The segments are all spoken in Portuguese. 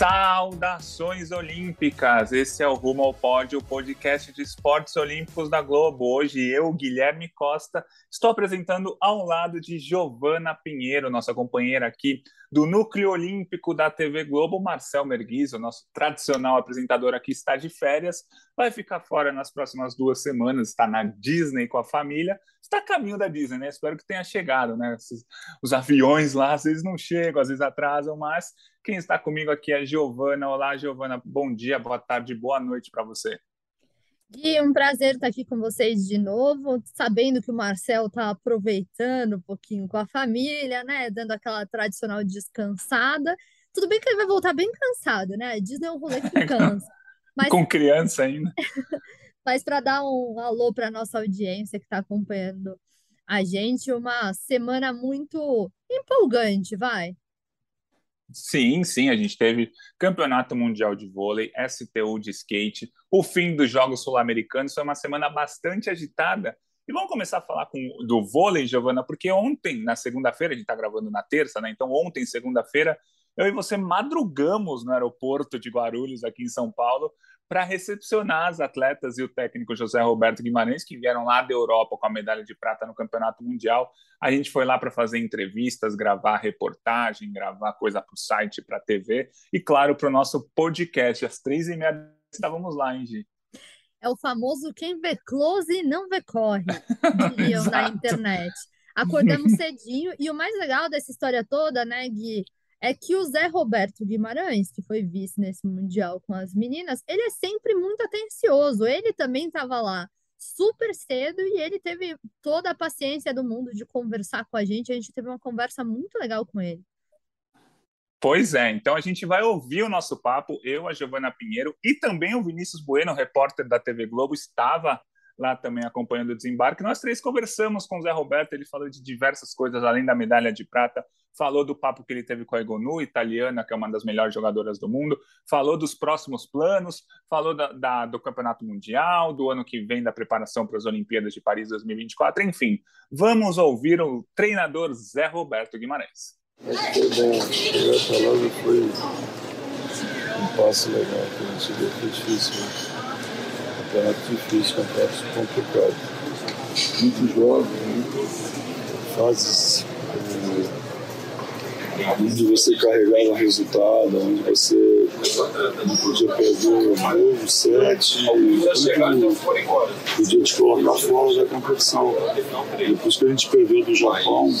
Saudações Olímpicas! Esse é o Rumo ao Pódio, o podcast de esportes olímpicos da Globo. Hoje eu, Guilherme Costa, estou apresentando ao lado de Giovana Pinheiro, nossa companheira aqui do Núcleo Olímpico da TV Globo, Marcel Merguiz, o nosso tradicional apresentador aqui, está de férias, vai ficar fora nas próximas duas semanas, está na Disney com a família, está a caminho da Disney, né? Espero que tenha chegado, né? Os aviões lá, às vezes não chegam, às vezes atrasam, mas quem está comigo aqui é a Giovana. Olá, Giovana, bom dia, boa tarde, boa noite para você. Gui, um prazer estar aqui com vocês de novo, sabendo que o Marcel está aproveitando um pouquinho com a família, né? Dando aquela tradicional descansada. Tudo bem que ele vai voltar bem cansado, né? Disney é um rolê que cansa. Mas... com criança ainda. Mas para dar um alô para a nossa audiência que está acompanhando a gente, uma semana muito empolgante, vai. Sim, sim, a gente teve Campeonato Mundial de Vôlei, STU de skate, o fim dos Jogos Sul-Americanos, foi uma semana bastante agitada. E vamos começar a falar com, do vôlei, Giovana, porque ontem, na segunda-feira, a gente está gravando na terça, né? Então, ontem, segunda-feira, eu e você madrugamos no aeroporto de Guarulhos, aqui em São Paulo, para recepcionar as atletas e o técnico José Roberto Guimarães, que vieram lá da Europa com a medalha de prata no Campeonato Mundial. A gente foi lá para fazer entrevistas, gravar reportagem, gravar coisa para o site, para a TV e, claro, para o nosso podcast. Às três e meia estávamos lá, hein, Gi? É o famoso quem vê close não vê corre, diriam na internet. Acordamos cedinho e o mais legal dessa história toda, né, Gui, é que o Zé Roberto Guimarães, que foi vice nesse Mundial com as meninas, ele é sempre muito atencioso. Ele também estava lá super cedo e ele teve toda a paciência do mundo de conversar com a gente. A gente teve uma conversa muito legal com ele. Pois é, então a gente vai ouvir o nosso papo, eu, a Giovana Pinheiro e também o Vinícius Bueno, repórter da TV Globo, estava lá também acompanhando o desembarque. Nós três conversamos com o Zé Roberto, ele falou de diversas coisas, além da medalha de prata, falou do papo que ele teve com a Egonu, italiana, que é uma das melhores jogadoras do mundo, falou dos próximos planos, falou da, da, do Campeonato Mundial, do ano que vem, da preparação para as Olimpíadas de Paris 2024, enfim. Vamos ouvir o treinador Zé Roberto Guimarães. Que foi bom. Chegar falando foi um passo legal que a gente deu, foi difícil. Né? Campeonato difícil, campeonato complicado. Muitos jogos, né? fases onde você carregava resultado, onde você não podia perder o novo set, podia te colocar fora da competição. Depois que a gente perdeu do Japão,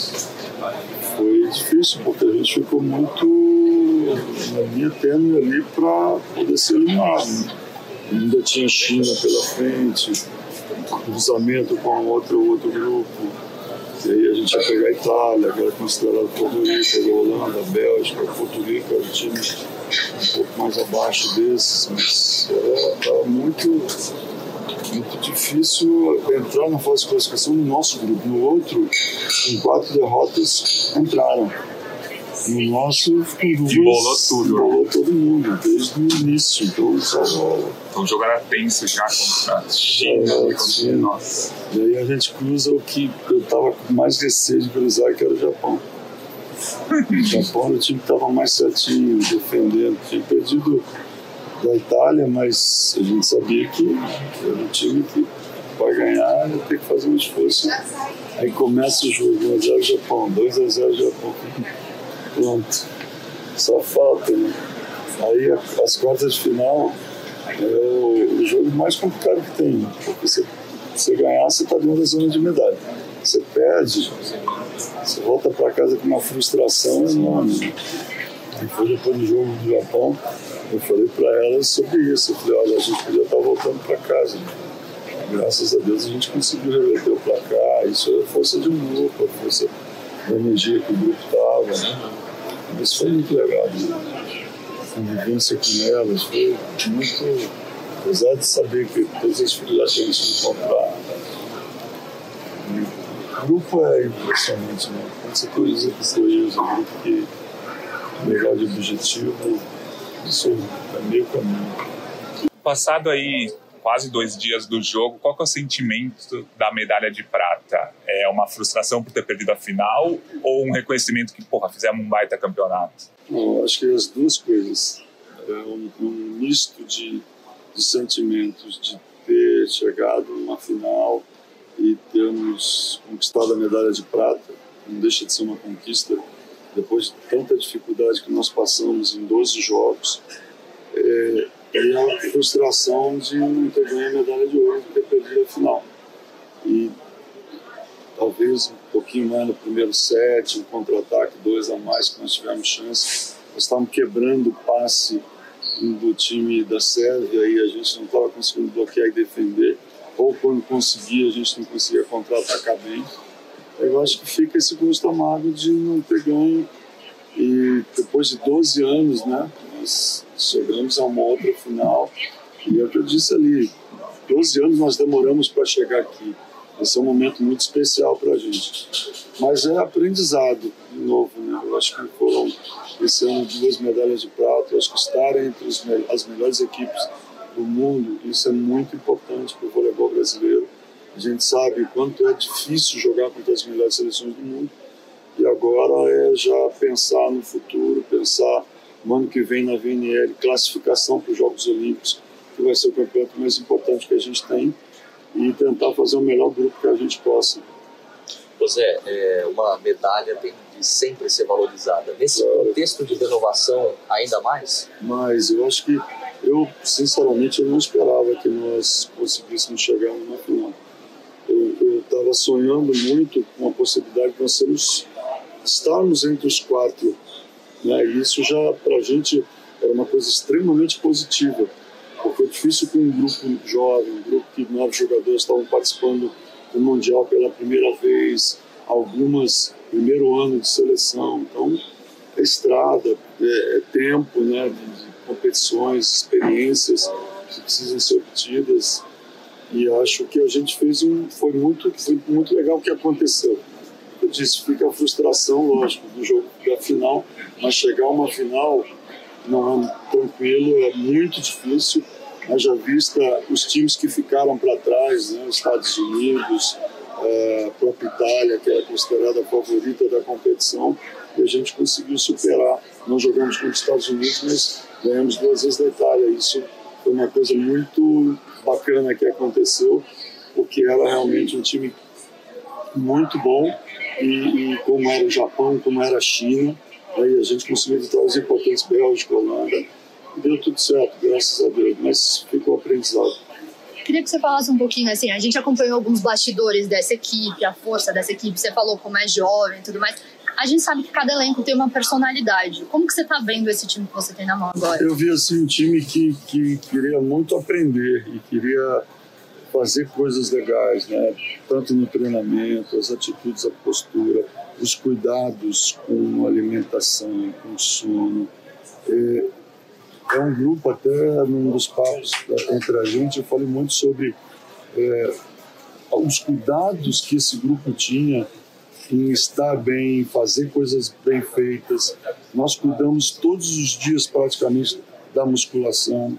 foi difícil, porque a gente ficou muito na linha tênue ali para poder ser eliminado. Ainda tinha China pela frente, cruzamento com outro, outro grupo e aí a gente ia pegar a Itália, que era considerado favorita, a Holanda, a Bélgica, Porto Rico, era um time um pouco mais abaixo desses, mas era, muito, muito difícil entrar na fase de classificação no nosso grupo. No outro, em quatro derrotas, entraram. No nosso, com duas, embolou tudo. Embolou todo mundo, desde o início. Então, estava... Então o jogo era tenso já contra a China. É, Nossa. E aí a gente cruza o que eu estava com mais receio de cruzar, que era o Japão. o Japão o time que estava mais certinho, defendendo. Tinha perdido da Itália, mas a gente sabia que era um time que para ganhar ter que fazer um esforço. Aí começa o jogo, 1x0 Japão, 2x0 Japão. Pronto. Só falta, né? Aí as quartas de final é o, jogo mais complicado que tem. Porque você, você ganhar, você está dentro da zona de medalha. Você perde, você volta para casa com uma frustração enorme. E foi depois do jogo do Japão, eu falei para elas sobre isso. Eu falei, olha, a gente podia estar tá voltando para casa. Graças a Deus a gente conseguiu reverter o placar. Isso é força de um grupo, a força da energia que o grupo estava. Né? Isso foi muito legal. A convivência com elas foi muito. Apesar de saber que todas as dificuldades que a gente encontrar, O grupo é impressionante, né? Quando você tem os episódios, um grupo que legal de objetivo, isso é meio caminho. Passado aí quase dois dias do jogo, qual que é o sentimento da medalha de prata? É uma frustração por ter perdido a final ou um reconhecimento que, porra, fizemos um baita campeonato? Não, acho que as duas coisas. É um, um misto de, de sentimentos de ter chegado numa final e termos conquistado a medalha de prata. Não deixa de ser uma conquista depois de tanta dificuldade que nós passamos em 12 jogos. É, e a frustração de não ter ganho a medalha de ouro, de ter perdido a final. E talvez um pouquinho mais no primeiro set, um contra-ataque, dois a mais que nós tivemos chance. Nós estávamos quebrando o passe do time da Sérvia e a gente não estava conseguindo bloquear e defender. Ou quando conseguia, a gente não conseguia contra-atacar bem. Eu acho que fica esse gosto amargo de não ter ganho. E depois de 12 anos, né, nós chegamos a uma outra final. E é o que eu disse ali: 12 anos nós demoramos para chegar aqui. Esse é um momento muito especial para a gente. Mas é aprendizado, de novo. Né? Eu acho que foram, esse ano, duas medalhas de prata. Eu acho que estar entre as melhores equipes do mundo, isso é muito importante para o voleibol brasileiro. A gente sabe quanto é difícil jogar contra as melhores seleções do mundo. E agora é já pensar no futuro, pensar no ano que vem na VNL, classificação para os Jogos Olímpicos, que vai ser o campeonato mais importante que a gente tem e tentar fazer o melhor grupo que a gente possa. José, é, uma medalha tem de sempre ser valorizada. Nesse claro. contexto de renovação, ainda mais? Mas eu acho que, eu sinceramente, eu não esperava que nós conseguíssemos chegar numa final. Eu estava sonhando muito com a possibilidade de nós sermos, estarmos entre os quatro. Né? E isso já, para a gente, era uma coisa extremamente positiva porque é difícil com um grupo jovem, um grupo que nove jogadores estavam participando do Mundial pela primeira vez, algumas primeiro ano de seleção, então é estrada, é, é tempo né, competições, experiências que precisam ser obtidas e acho que a gente fez um, foi muito, foi muito legal o que aconteceu. Eu disse, fica a frustração, lógico, do jogo da final, mas chegar a uma final não é tranquilo, é muito difícil. Haja vista os times que ficaram para trás, né? Estados Unidos, é, a própria Itália, que era considerada a favorita da competição, e a gente conseguiu superar. Não jogamos contra os Estados Unidos, mas ganhamos duas vezes da Itália. Isso foi uma coisa muito bacana que aconteceu, porque era realmente um time muito bom e, e como era o Japão, como era a China, Aí a gente conseguiu vitórias importantes, Bélgica, Holanda. Deu tudo certo, graças a Deus, mas ficou aprendizado. Queria que você falasse um pouquinho assim, a gente acompanhou alguns bastidores dessa equipe, a força dessa equipe, você falou como é jovem e tudo mais. A gente sabe que cada elenco tem uma personalidade. Como que você está vendo esse time que você tem na mão agora? Eu vi assim um time que, que queria muito aprender e queria fazer coisas legais, né? Tanto no treinamento, as atitudes, a postura os cuidados com alimentação, com sono. É, é um grupo, até num dos papos entre a gente, eu falei muito sobre é, os cuidados que esse grupo tinha em estar bem, fazer coisas bem feitas. Nós cuidamos todos os dias praticamente da musculação,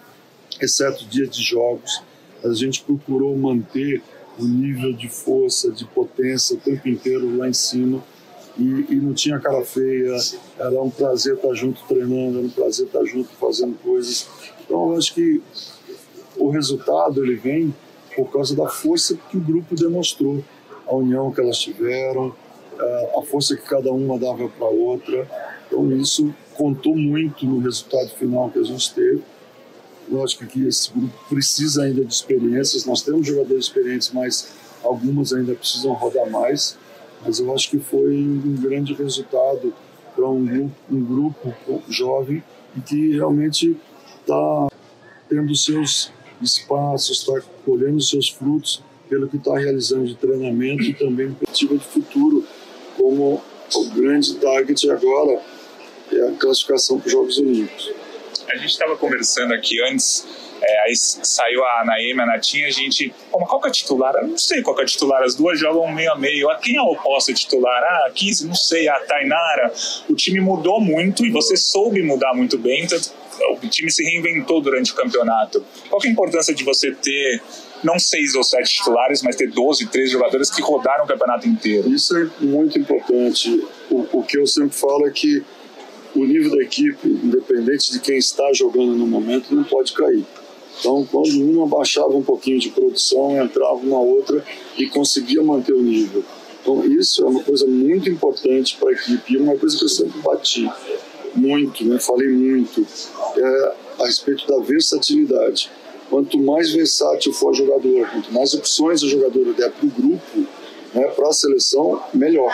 exceto dia de jogos. A gente procurou manter o nível de força, de potência o tempo inteiro lá em cima e, e, não tinha cara feia, era um prazer estar junto treinando, era um prazer estar junto fazendo coisas. Então eu acho que o resultado ele vem por causa da força que o grupo demonstrou, a união que elas tiveram, a força que cada uma dava para a outra. Então isso contou muito no resultado final que a gente teve. Lógico que esse grupo precisa ainda de experiências, nós temos jogadores experientes, mas algumas ainda precisam rodar mais mas eu acho que foi um grande resultado para um grupo, um grupo jovem e que realmente está tendo seus espaços, está colhendo seus frutos pelo que está realizando de treinamento e também perspectiva de futuro, como o grande target agora é a classificação para os Jogos Olímpicos. A gente estava conversando aqui antes É, aí saiu a Naime, a Natinha, a gente. Pô, qual que é a titular? Eu não sei qual que é a titular. As duas jogam meio a meio. A quem é o oposto titular? Ah, a 15, não sei. A Tainara. O time mudou muito e você soube mudar muito bem. Então, o time se reinventou durante o campeonato. Qual é a importância de você ter não seis ou sete titulares, mas ter 12, 13 jogadores que rodaram o campeonato inteiro? Isso é muito importante. O, o que eu sempre falo é que o nível da equipe, independente de quem está jogando no momento, não pode cair. Então, quando uma baixava um pouquinho de produção, entrava uma outra e conseguia manter o nível. Então, isso é uma coisa muito importante para a equipe e uma coisa que eu sempre bati muito, né? falei muito, é a respeito da versatilidade. Quanto mais versátil for o jogador, quanto mais opções o jogador der para o grupo, né, para a seleção, melhor.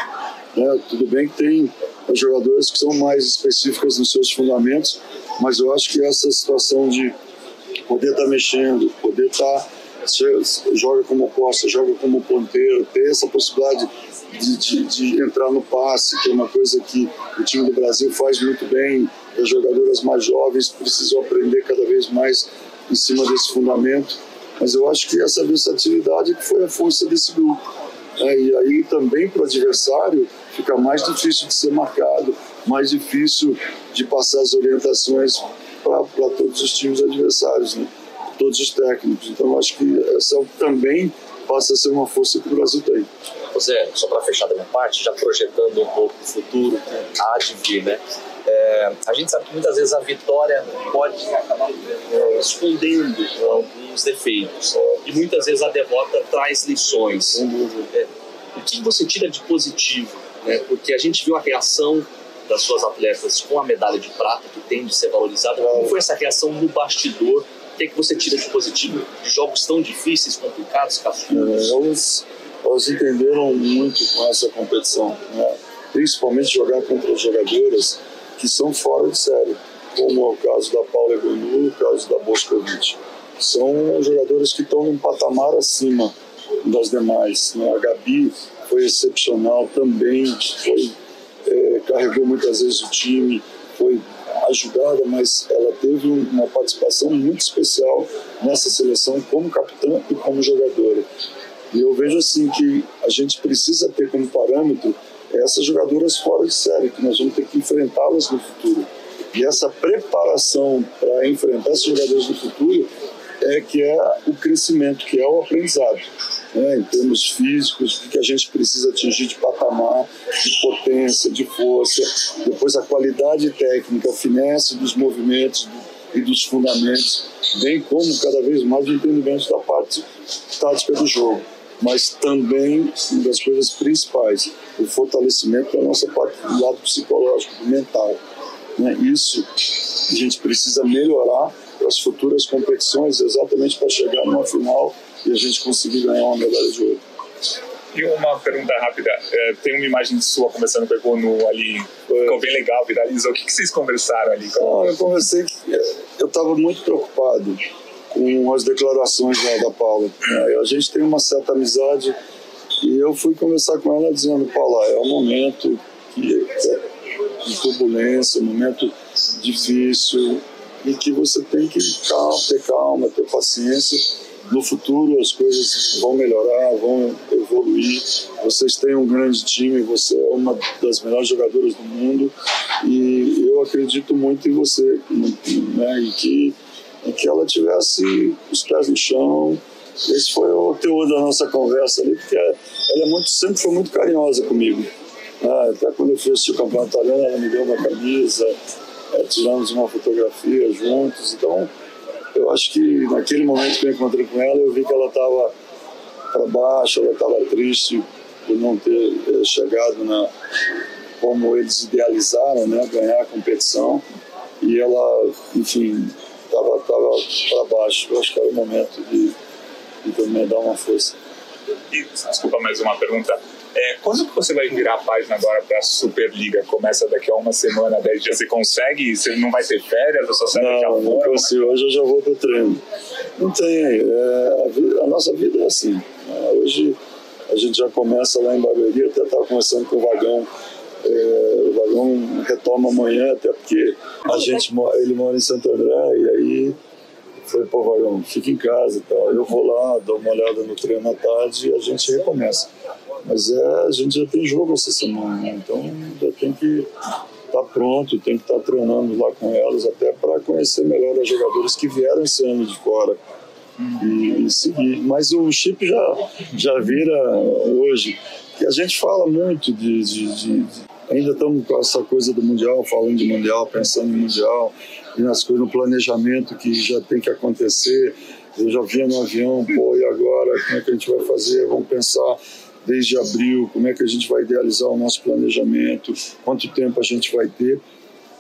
Né? Tudo bem que tem jogadores que são mais específicas nos seus fundamentos, mas eu acho que essa situação de poder estar tá mexendo, poder estar tá, joga como posta, joga como ponteiro, ter essa possibilidade de, de, de, entrar no passe, que é uma coisa que o time do Brasil faz muito bem. As jogadoras mais jovens precisam aprender cada vez mais em cima desse fundamento. Mas eu acho que essa versatilidade que foi a força desse grupo. É, e aí também para o adversário fica mais difícil de ser marcado, mais difícil de passar as orientações para todos os times adversários, né? todos os técnicos. Então acho que essa também passa a ser uma força que o Brasil tem. José, só para fechar da minha parte, já projetando um pouco o futuro, há de vir, né? É, a gente sabe que muitas vezes a vitória pode acabar é, escondendo alguns defeitos e muitas vezes a derrota traz lições. É, o que você tira de positivo? Né? Porque a gente viu a reação das suas atletas com a medalha de prata, que tem de ser valorizada. Como foi essa reação no bastidor? Que, é que você tira de positivo de jogos tão difíceis, complicados, cascudos? É, elas entenderam muito com essa competição, né? principalmente jogar contra jogadoras que são fora de série, como é o caso da Paula Egonu, o caso da Boscovic. São jogadores que estão num patamar acima das demais. Né? A Gabi foi excepcional também, foi, é, carregou muitas vezes o time, foi ajudada, mas ela teve uma participação muito especial nessa seleção como capitã e como jogadora. E eu vejo assim que a gente precisa ter como parâmetro essas jogadoras fora de série, que nós vamos ter que enfrentá-las no futuro. E essa preparação para enfrentar esses jogadores no futuro é que é o crescimento, que é o aprendizado. Né, em termos físicos, o que a gente precisa atingir de patamar, de potência, de força, depois a qualidade técnica, a finesse dos movimentos e dos fundamentos, bem como cada vez mais o entendimento da parte tática do jogo mas também uma das coisas principais, o fortalecimento da nossa parte do lado psicológico, mental. Né? Isso a gente precisa melhorar para as futuras competições, exatamente para chegar numa final e a gente conseguir ganhar uma medalha de ouro. E uma pergunta rápida, é, tem uma imagem sua conversando com o Egonu ali, ficou bem legal, viralizou. O que, que vocês conversaram ali? Ah, eu conversei, eu estava muito preocupado com as declarações da, da Paula. A gente tem uma certa amizade e eu fui conversar com ela dizendo, Paula, é um momento que é de turbulência, um momento difícil e que você tem que calma, ter calma, ter paciência. No futuro as coisas vão melhorar, vão evoluir. Vocês têm um grande time, você é uma das melhores jogadoras do mundo e eu acredito muito em você, né? E que e que ela tivesse os pés no chão. Esse foi o teor da nossa conversa ali, porque ela é muito, sempre foi muito carinhosa comigo. Ah, até quando eu fui assistir o campeonato italiano, ela me deu uma camisa, é, tiramos uma fotografia juntos. Então, eu acho que naquele momento que eu encontrei com ela, eu vi que ela estava para baixo, ela estava triste por não ter é, chegado na como eles idealizaram, né, ganhar a competição. E ela, enfim, estava tava para baixo. Eu acho que era o momento de, de também dar uma força. E, desculpa, mais uma pergunta. É, quando que você vai virar a página agora para a Superliga? Começa daqui a uma semana, dez dias. Você consegue? Você não vai ter férias? Você segue não, já não consigo. Hoje eu já vou para o treino. Não tem. É, a, vida, a, nossa vida é assim. É, hoje gente já começa lá em Barueri. Até estava conversando com o Vagão é, o vagão retoma amanhã, até porque a gente, ele mora em Santo André, e aí Falei, pô, Vagão, fica em casa e tal. Eu vou lá, dou uma olhada no treino à tarde e a gente recomeça. Mas é, a gente já tem jogo essa semana, né? então já tem que estar tá pronto, tem que estar tá treinando lá com elas, até para conhecer melhor as jogadoras que vieram esse ano de fora e, e seguir. Mas o chip já, já vira hoje, que a gente fala muito de, de, de, de ainda estamos com essa coisa do Mundial, falando de Mundial, pensando em Mundial, e nas coisas, no planejamento que já tem que acontecer. Eu já vinha no avião, pô, e agora? Como é que a gente vai fazer? Vamos pensar desde abril, como é que a gente vai idealizar o nosso planejamento, quanto tempo a gente vai ter,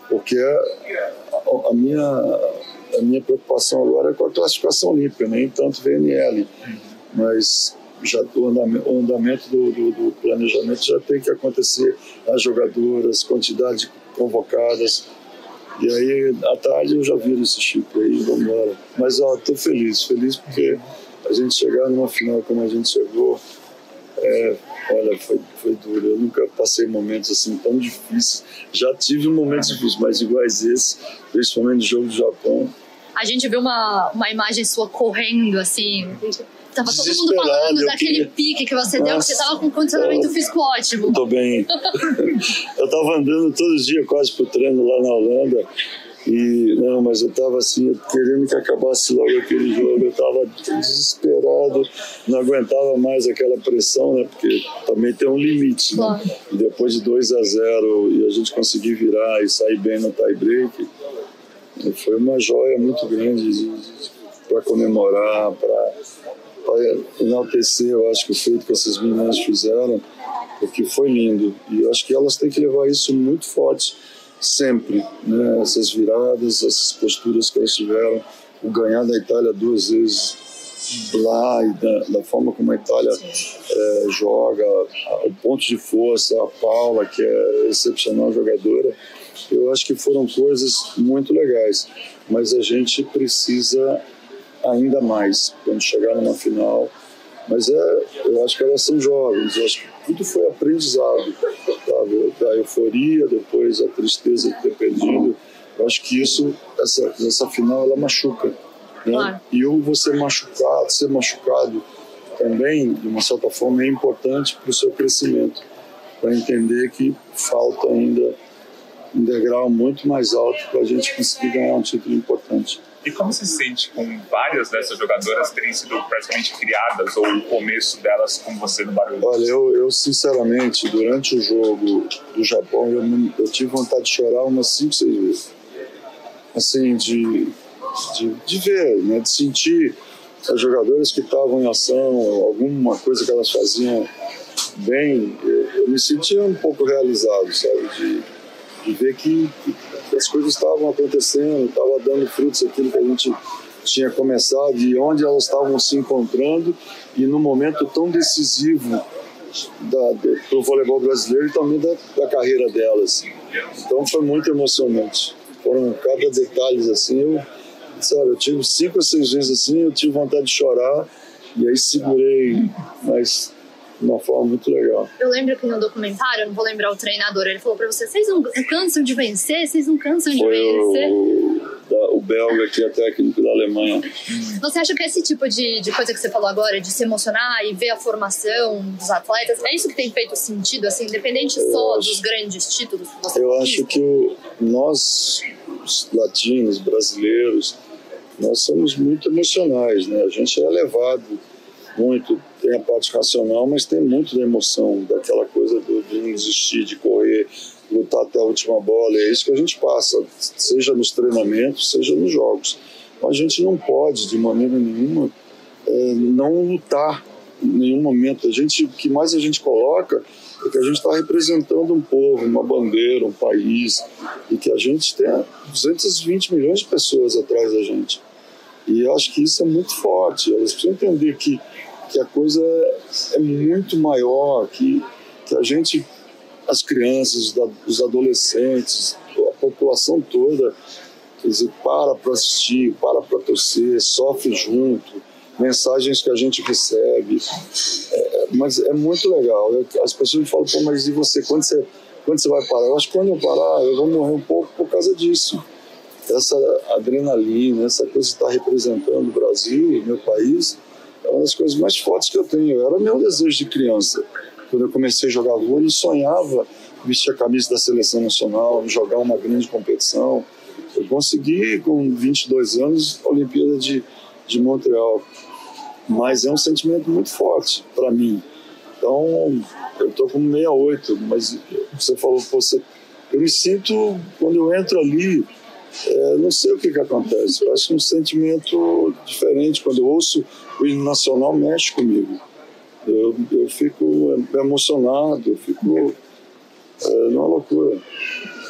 porque a, a minha, a minha preocupação agora é com a classificação olímpica, nem tanto VNL, mas já o andamento, o andamento do, do, do, planejamento já tem que acontecer as jogadoras, quantidade convocadas. E aí, à tarde, eu já viro esse chip aí, vamos embora. Mas, ó, tô feliz, feliz porque a gente chegar numa final como a gente chegou, é, olha, foi, foi duro. Eu nunca passei momentos assim tão difíceis. Já tive momentos difíceis, mas iguais esse, principalmente no jogo do Japão. A gente viu uma, uma imagem sua correndo, assim, Tava todo mundo falando daquele queria... pique que você Nossa, deu, que você tava com condicionamento eu... físico ótimo. Tô bem. eu tava andando todos os dias quase pro treino lá na Holanda. E, não, mas eu tava assim, querendo que acabasse logo aquele jogo. Eu tava desesperado, não aguentava mais aquela pressão, né? Porque também tem um limite, né? E depois de 2 a 0 e a gente conseguir virar e sair bem no tie break, foi uma joia muito grande para comemorar, para enaltecer, eu acho que o feito que essas meninas fizeram, porque foi lindo. E eu acho que elas têm que levar isso muito forte sempre, né? Essas viradas, essas posturas que elas tiveram, o ganhar da Itália duas vezes lá e da, da forma como a Itália é, joga, o ponto de força, a Paula, que é excepcional jogadora, eu acho que foram coisas muito legais. Mas a gente precisa ainda mais quando chegar numa final. Mas é, eu acho que elas são jovens, eu acho que tudo foi aprendizado, sabe? A euforia, depois a tristeza de ter perdido. Eu acho que isso, essa, essa final, ela machuca. Né? Claro. E vou ser machucado, ser machucado também, de uma certa forma, é importante para o seu crescimento, para entender que falta ainda um degrau muito mais alto para a gente conseguir ganhar um título importante. E como se sente com várias dessas jogadoras terem sido praticamente criadas ou o começo delas com você no barulho? Olha, eu, eu sinceramente, durante o jogo do Japão, eu, eu tive vontade de chorar umas 5, 6 vezes. Assim, de, de, de ver, né, de sentir as jogadoras que estavam em ação, alguma coisa que elas faziam bem, eu, eu me sentia um pouco realizado, sabe? De, de ver que, que as coisas estavam acontecendo, estava dando frutos aquilo que a gente tinha começado e onde elas estavam se encontrando e no momento tão decisivo para o voleibol brasileiro e também da, da, carreira delas. Então foi muito emocionante. Foram cada detalhe assim, eu, sabe, eu tive cinco ou seis vezes assim, eu tive vontade de chorar e aí segurei, mas de uma forma muito legal. Eu lembro que no documentário, eu não vou lembrar o treinador, ele falou para você: vocês não cansam de vencer? Vocês não cansam de Foi vencer? O, da, o belga, que é técnico da Alemanha. Você acha que esse tipo de, de coisa que você falou agora, de se emocionar e ver a formação dos atletas, é isso que tem feito sentido, assim, independente eu só acho, dos grandes títulos que você Eu acho que o, nós, os latinos, brasileiros, nós somos muito emocionais, né? A gente é levado muito, tem a parte racional, mas tem muito da emoção, daquela coisa do, de não de correr, lutar até a última bola. É isso que a gente passa, seja nos treinamentos, seja nos jogos. A gente não pode, de maneira nenhuma, é, não lutar em nenhum momento. A gente, o que mais a gente coloca é que a gente está representando um povo, uma bandeira, um país, e que a gente tem 220 milhões de pessoas atrás da gente. E eu acho que isso é muito forte. Elas precisam entender que que a coisa é muito maior, que, que a gente, as crianças, os adolescentes, a população toda, quer dizer, para para assistir, para para torcer, sofre junto, mensagens que a gente recebe. É, mas é muito legal. As pessoas me falam, Pô, mas e você, quando você, quando você vai parar? Eu acho que quando eu parar, eu vou morrer um pouco por causa disso. essa adrenalina, essa coisa de estar representando o Brasil, meu país, é uma das coisas mais fortes que eu tenho. Era meu desejo de criança. Quando eu comecei a jogar vôlei, eu sonhava vestir a camisa da seleção nacional, jogar uma grande competição. Eu consegui, com 22 anos, a Olimpíada de, de Montreal. Mas é um sentimento muito forte para mim. Então, eu estou com 68, mas você falou, você, eu me sinto, quando eu entro ali, é, não sei o que, que acontece. Eu acho um sentimento diferente. Quando eu ouço o hino nacional, mexe comigo. Eu, eu fico emocionado, eu fico é, numa loucura.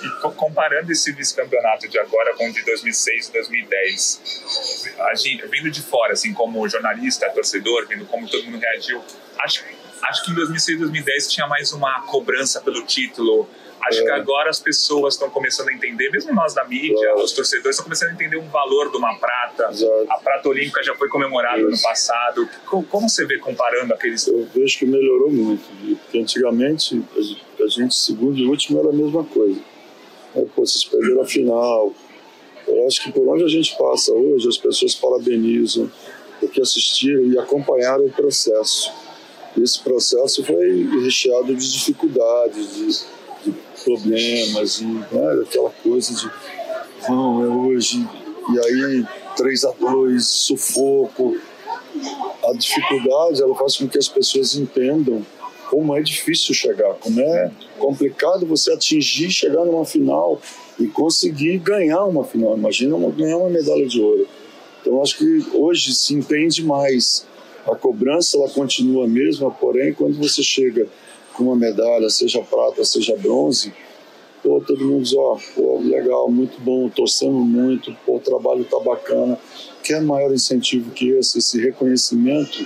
E comparando esse vice-campeonato de agora com o de 2006 e 2010, a gente, vindo de fora, assim, como jornalista, torcedor, vendo como todo mundo reagiu, acho, acho que em 2006 e 2010 tinha mais uma cobrança pelo título, Acho é. que agora as pessoas estão começando a entender, mesmo nós da mídia, os torcedores estão começando a entender um valor de uma prata. Exato. A prata olímpica já foi comemorada no passado. Como você vê comparando aqueles. Eu vejo que melhorou muito, porque antigamente a gente, segundo e último, era a mesma coisa. É, pô, vocês perderam a final. Eu acho que por onde a gente passa hoje, as pessoas parabenizam porque assistiram e acompanharam o processo. Esse processo foi recheado de dificuldades, de problemas e né, aquela coisa de vão, é hoje, e aí 3 a 2 sufoco. A dificuldade ela faz com que as pessoas entendam como é difícil chegar, como é complicado você atingir, chegar numa final e conseguir ganhar uma final. Imagina uma, ganhar uma medalha de ouro. Então acho que hoje se entende mais. A cobrança ela continua a mesma, porém quando você chega com uma medalha, seja prata, seja bronze, pô, todo mundo diz, ó, legal, muito bom, torcendo muito, pô, o trabalho tá bacana. Quer maior incentivo que esse, esse reconhecimento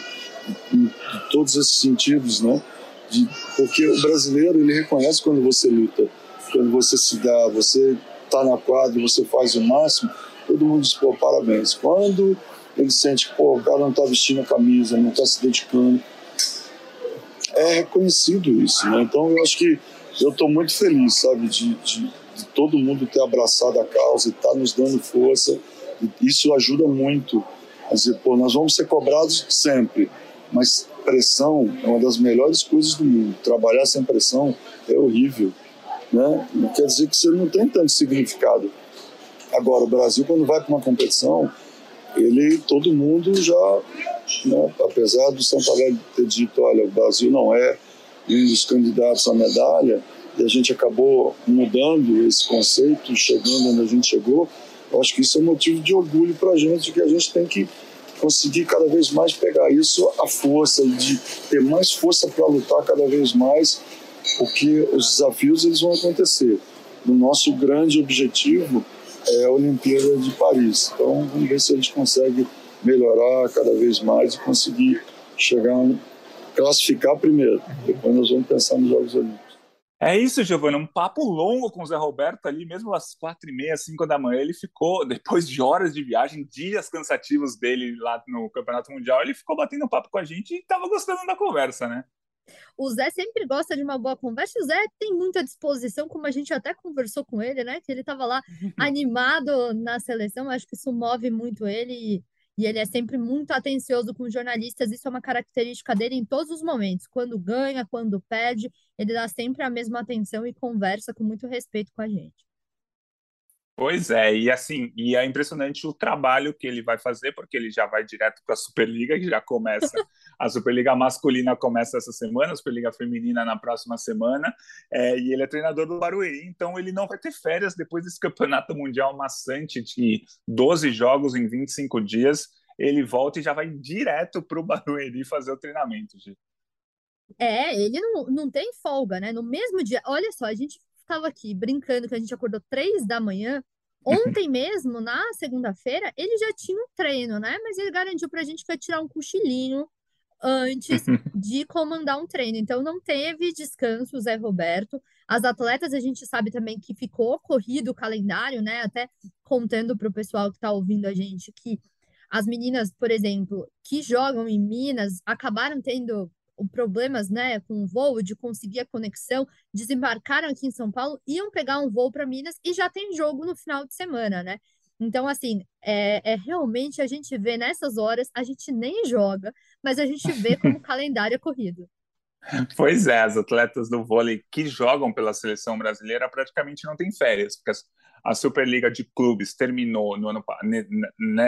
em, em todos esses sentidos, né? De, porque o brasileiro, ele reconhece quando você luta, quando você se dá, você tá na quadra, você faz o máximo, todo mundo diz, pô, parabéns. Quando ele sente pô, o cara não tá vestindo a camisa, não tá se dedicando, é reconhecido isso, né? Então eu acho que eu estou muito feliz, sabe, de, de, de, todo mundo ter abraçado a causa e estar tá nos dando força. Isso ajuda muito. A dizer, pô, nós vamos ser cobrados sempre, mas pressão é uma das melhores coisas do mundo. Trabalhar sem pressão é horrível, né? Quer dizer que você não tem tanto significado. Agora, o Brasil, quando vai para uma competição, ele, todo mundo já, né, apesar do Santarém ter dito, olha, o Brasil não é um dos candidatos à medalha, e a gente acabou mudando esse conceito, chegando onde a gente chegou, eu acho que isso é um motivo de orgulho para a gente, que a gente tem que conseguir cada vez mais pegar isso à força, de ter mais força para lutar cada vez mais, porque os desafios eles vão acontecer. O nosso grande objetivo é a Olimpíada de Paris. Então, vamos ver se a gente consegue melhorar cada vez mais e conseguir chegar, classificar primeiro. Depois nós vamos pensar nos Jogos Olímpicos. É isso, Giovana, um papo longo com o Zé Roberto ali, mesmo às quatro e meia, cinco da manhã, ele ficou, depois de horas de viagem, dias cansativos dele lá no Campeonato Mundial, ele ficou batendo papo com a gente e estava gostando da conversa, né? O Zé sempre gosta de uma boa conversa. O Zé tem muita disposição, como a gente até conversou com ele, né? Que ele estava lá animado na seleção. Acho que isso move muito ele e, e ele é sempre muito atencioso com jornalistas. Isso é uma característica dele em todos os momentos. Quando ganha, quando perde, ele dá sempre a mesma atenção e conversa com muito respeito com a gente. Pois é, e assim, e é impressionante o trabalho que ele vai fazer, porque ele já vai direto para a Superliga, que já começa, a Superliga masculina começa essa semana, a Superliga feminina na próxima semana, é, e ele é treinador do Barueri, então ele não vai ter férias depois desse campeonato mundial maçante de 12 jogos em 25 dias, ele volta e já vai direto para o Barueri fazer o treinamento, gente. É, ele não, não tem folga, né? No mesmo dia, olha só, a gente estava aqui brincando que a gente acordou três da manhã. Ontem mesmo, na segunda-feira, ele já tinha um treino, né? Mas ele garantiu para a gente que ia tirar um cochilinho antes de comandar um treino. Então, não teve descanso Zé Roberto. As atletas, a gente sabe também que ficou corrido o calendário, né? Até contando para o pessoal que está ouvindo a gente que as meninas, por exemplo, que jogam em Minas, acabaram tendo problemas né, com o voo, de conseguir a conexão, desembarcaram aqui em São Paulo, iam pegar um voo para Minas e já tem jogo no final de semana, né? Então, assim, é, é realmente a gente vê nessas horas, a gente nem joga, mas a gente vê como calendário é corrido. Pois é, as atletas do vôlei que jogam pela seleção brasileira praticamente não têm férias, porque a Superliga de Clubes terminou no ano,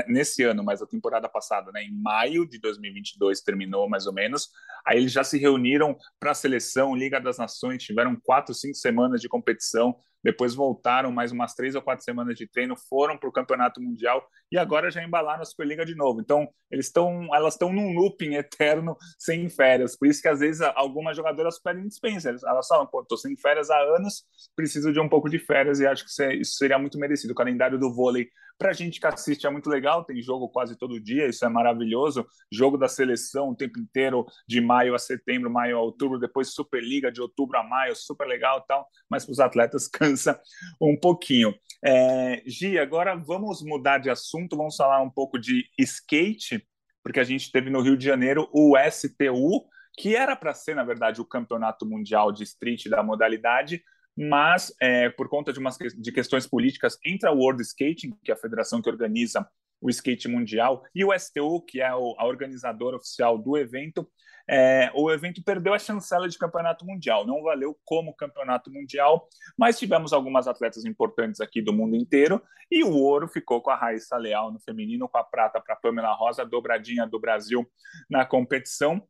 nesse ano, mas a temporada passada, né, em maio de 2022 terminou mais ou menos. Aí eles já se reuniram para a seleção, Liga das Nações, tiveram quatro, cinco semanas de competição depois voltaram mais umas três ou quatro semanas de treino, foram para o Campeonato Mundial e agora já embalaram a Superliga de novo. Então, eles estão, elas estão num looping eterno sem férias. Por isso que às vezes algumas jogadoras pedem dispensa. Elas falam, pô, tô sem férias há anos, preciso de um pouco de férias e acho que isso seria muito merecido. O calendário do vôlei para a gente que assiste é muito legal, tem jogo quase todo dia, isso é maravilhoso. Jogo da seleção o tempo inteiro, de maio a setembro, maio a outubro, depois Superliga de outubro a maio, super legal tal, mas para os atletas cansa um pouquinho. É, Gi, agora vamos mudar de assunto, vamos falar um pouco de skate, porque a gente teve no Rio de Janeiro o STU, que era para ser, na verdade, o campeonato mundial de street da modalidade, mas é, por conta de, umas, de questões políticas entre a World Skating, que é a federação que organiza o skate mundial, e o STU, que é o, a organizadora oficial do evento, é, o evento perdeu a chancela de campeonato mundial. Não valeu como campeonato mundial, mas tivemos algumas atletas importantes aqui do mundo inteiro, e o ouro ficou com a Raíssa Leal no feminino, com a prata para Pamela Rosa, dobradinha do Brasil na competição.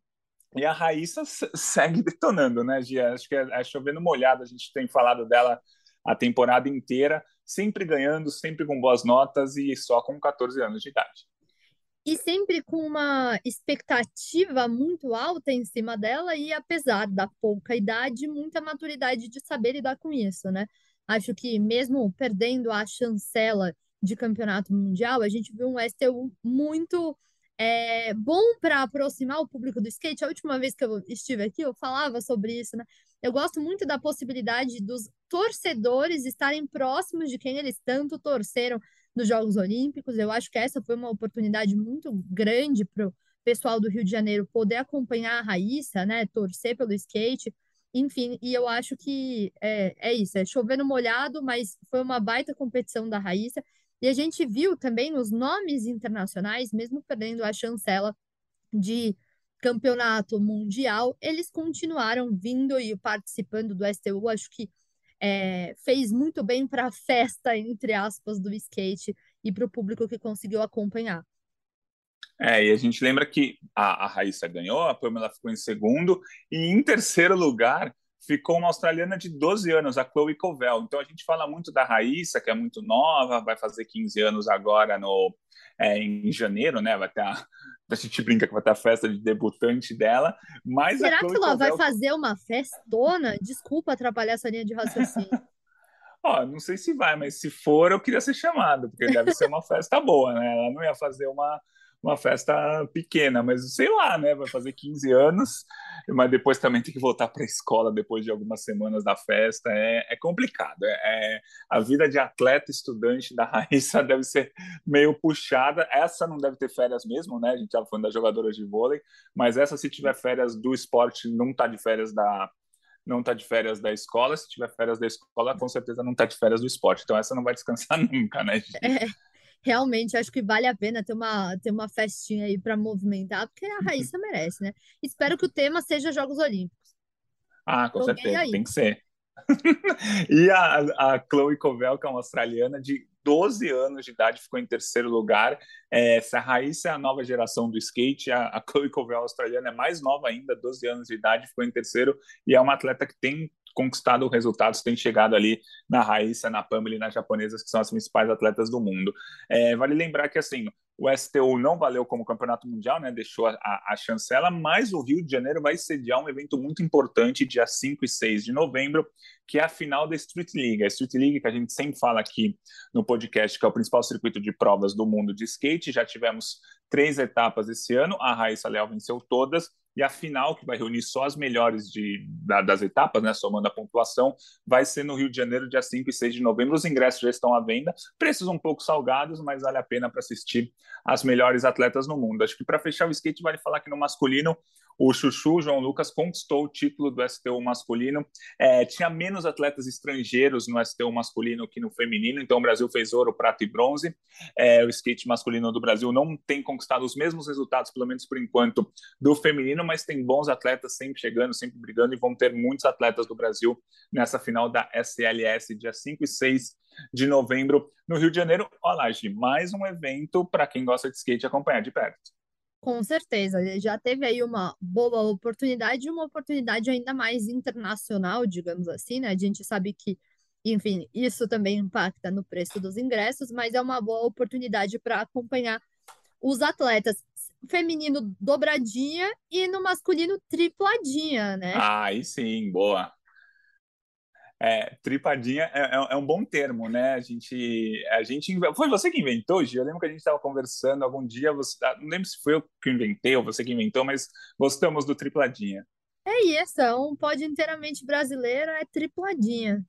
E a Raíssa segue detonando, né, Gia? Acho que é, é chovendo molhado, a gente tem falado dela a temporada inteira, sempre ganhando, sempre com boas notas e só com 14 anos de idade. E sempre com uma expectativa muito alta em cima dela, e apesar da pouca idade, muita maturidade de saber lidar com isso, né? Acho que mesmo perdendo a chancela de campeonato mundial, a gente viu um STU muito é bom para aproximar o público do skate. A última vez que eu estive aqui, eu falava sobre isso, né? Eu gosto muito da possibilidade dos torcedores estarem próximos de quem eles tanto torceram nos Jogos Olímpicos. Eu acho que essa foi uma oportunidade muito grande para o pessoal do Rio de Janeiro poder acompanhar a Raíssa, né? Torcer pelo skate. Enfim, e eu acho que é, é isso, é chovendo molhado, mas foi uma baita competição da Raíssa. E a gente viu também nos nomes internacionais, mesmo perdendo a chancela de campeonato mundial, eles continuaram vindo e participando do STU. Acho que é, fez muito bem para a festa, entre aspas, do skate e para o público que conseguiu acompanhar. É, e a gente lembra que a, a Raíssa ganhou, a Pamela ficou em segundo, e em terceiro lugar ficou uma australiana de 12 anos, a Chloe Covell. Então a gente fala muito da Raíssa, que é muito nova, vai fazer 15 anos agora no, é, em janeiro, né? Vai ter a, a gente brinca que vai ter a festa de debutante dela. Mas Será que ela Covell... vai fazer uma festona? Desculpa atrapalhar essa linha de raciocínio. Ó, não sei se vai, mas se for, eu queria ser chamado, porque deve ser uma festa boa, né? Ela não ia fazer uma uma festa pequena, mas sei lá, né? Vai fazer 15 anos, mas depois também tem que voltar para a escola depois de algumas semanas da festa. É, é complicado. É, é, a vida de atleta estudante da Raíssa deve ser meio puxada. Essa não deve ter férias mesmo, né? A gente estava falando das jogadoras de vôlei, mas essa, se tiver férias do esporte, não está de férias da, não está de férias da escola, se tiver férias da escola, com certeza não está de férias do esporte. Então essa não vai descansar nunca, né? Gente? É, realmente acho que vale a pena ter uma, ter uma festinha aí para movimentar, porque a Raíssa merece, né? Espero que o tema seja Jogos Olímpicos. Ah, com certeza, aí. tem que ser. e a, a Chloe Covell, que é uma australiana de 12 anos de idade, ficou em terceiro lugar. É, a Raíssa é a nova geração do skate, a, a Chloe Covell australiana é mais nova ainda, 12 anos de idade, ficou em terceiro, e é uma atleta que tem conquistado resultados, tem chegado ali na Raíssa, na Pamela e nas japonesas, que são as principais atletas do mundo. É, vale lembrar que, assim, o STU não valeu como campeonato mundial, né? Deixou a, a, chancela, mas o Rio de Janeiro vai sediar um evento muito importante dia 5 e 6 de novembro, que é a final da Street League. A Street League, que a gente sempre fala aqui no podcast, que é o principal circuito de provas do mundo de skate. Já tivemos três etapas esse ano, a Raíssa Leal venceu todas, e a final, que vai reunir só as melhores de, da, das etapas, né, somando a pontuação, vai ser no Rio de Janeiro, dia 5 e 6 de novembro. Os ingressos já estão à venda, preços um pouco salgados, mas vale a pena para assistir as melhores atletas no mundo. Acho que para fechar o skate, vale falar que no masculino, o Chuchu, João Lucas, conquistou o título do STU masculino. É, tinha menos atletas estrangeiros no STU masculino que no feminino, então o Brasil fez ouro, prata e bronze. É, o skate masculino do Brasil não tem conquistado os mesmos resultados, pelo menos por enquanto, do feminino, mas tem bons atletas sempre chegando, sempre brigando, e vão ter muitos atletas do Brasil nessa final da SLS, dia 5 e 6 de novembro, no Rio de Janeiro. Olha lá, Gi, mais um evento para quem gosta de skate acompanhar de perto. Com certeza, já teve aí uma boa oportunidade, uma oportunidade ainda mais internacional, digamos assim, né? A gente sabe que, enfim, isso também impacta no preço dos ingressos, mas é uma boa oportunidade para acompanhar os atletas feminino dobradinha e no masculino tripladinha, né? Ah, aí sim, boa. É, tripadinha é, é, é, um bom termo, né? A gente, a gente foi você que inventou, Gil? Eu lembro que a gente estava conversando algum dia. Você, ah, não lembro se foi eu que inventei ou você que inventou, mas gostamos do tripladinha. É isso, é um pod inteiramente brasileiro, é tripladinha.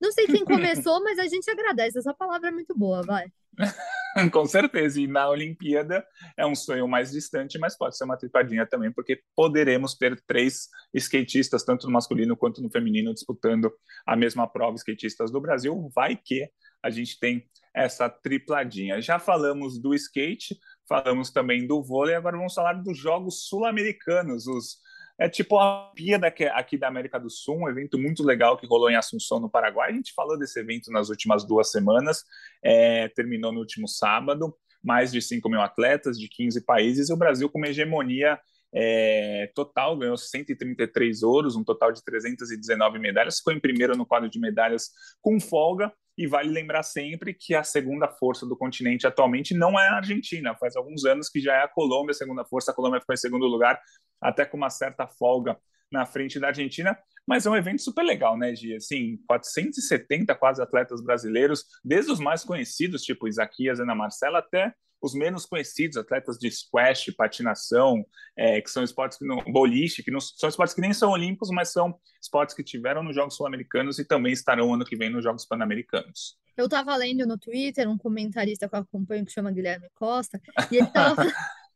Não sei quem começou, mas a gente agradece. Essa palavra é muito boa, vai. Com certeza. E na Olimpíada é um sonho mais distante, mas pode ser uma tripadinha também, porque poderemos ter três skatistas, tanto no masculino quanto no feminino, disputando a mesma prova, skatistas do Brasil. Vai que a gente tem essa tripladinha. Já falamos do skate, falamos também do vôlei, agora vamos falar dos Jogos Sul-Americanos, os é tipo a Olimpíada aqui da América do Sul, um evento muito legal que rolou em Assunção, no Paraguai. A gente falou desse evento nas últimas duas semanas, é, terminou no último sábado. Mais de 5 mil atletas de 15 países e o Brasil com uma hegemonia é, total, ganhou 133 ouros, um total de 319 medalhas, ficou em primeiro no quadro de medalhas com folga, e vale lembrar sempre que a segunda força do continente atualmente não é a Argentina. Faz alguns anos que já é a Colômbia, a segunda força. A Colômbia ficou em segundo lugar, até com uma certa folga na frente da Argentina. Mas é um evento super legal, né, Gia? Assim, 470 quase atletas brasileiros, desde os mais conhecidos, tipo Isaquias, Ana Marcela, até os menos conhecidos, atletas de squash, patinação, é, que são esportes que não, boliche, que não, são esportes que nem são olímpicos, mas são esportes que tiveram nos Jogos Sul-Americanos e também estarão ano que vem nos Jogos Pan-Americanos. Eu estava lendo no Twitter um comentarista que eu acompanho que chama Guilherme Costa, e ele estava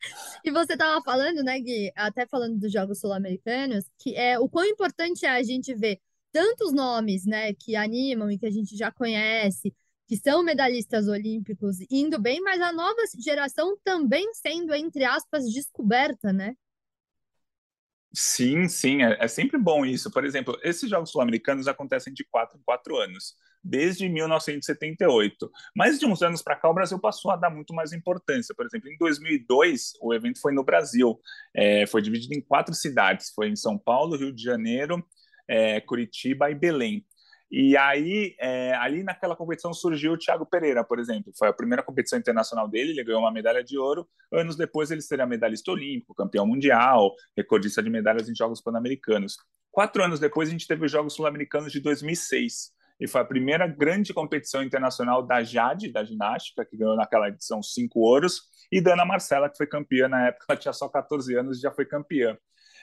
E você estava falando, né, Gui, até falando dos Jogos Sul-Americanos, que é o quão importante é a gente ver tantos nomes, né, que animam e que a gente já conhece, que são medalhistas olímpicos indo bem, mas a nova geração também sendo, entre aspas, descoberta, né? Sim, sim, é, é sempre bom isso. Por exemplo, esses Jogos Sul-Americanos acontecem de quatro em quatro anos, desde 1978. Mas de uns anos para cá, o Brasil passou a dar muito mais importância. Por exemplo, em 2002, o evento foi no Brasil, é, foi dividido em quatro cidades: foi em São Paulo, Rio de Janeiro, é, Curitiba e Belém. E aí, é, ali naquela competição surgiu o Thiago Pereira, por exemplo. Foi a primeira competição internacional dele, ele ganhou uma medalha de ouro. Anos depois, ele seria medalhista olímpico, campeão mundial, recordista de medalhas em Jogos Pan-Americanos. Quatro anos depois, a gente teve os Jogos Sul-Americanos de 2006. E foi a primeira grande competição internacional da Jade, da ginástica, que ganhou naquela edição cinco ouros, e da Ana Marcela, que foi campeã na época, ela tinha só 14 anos e já foi campeã.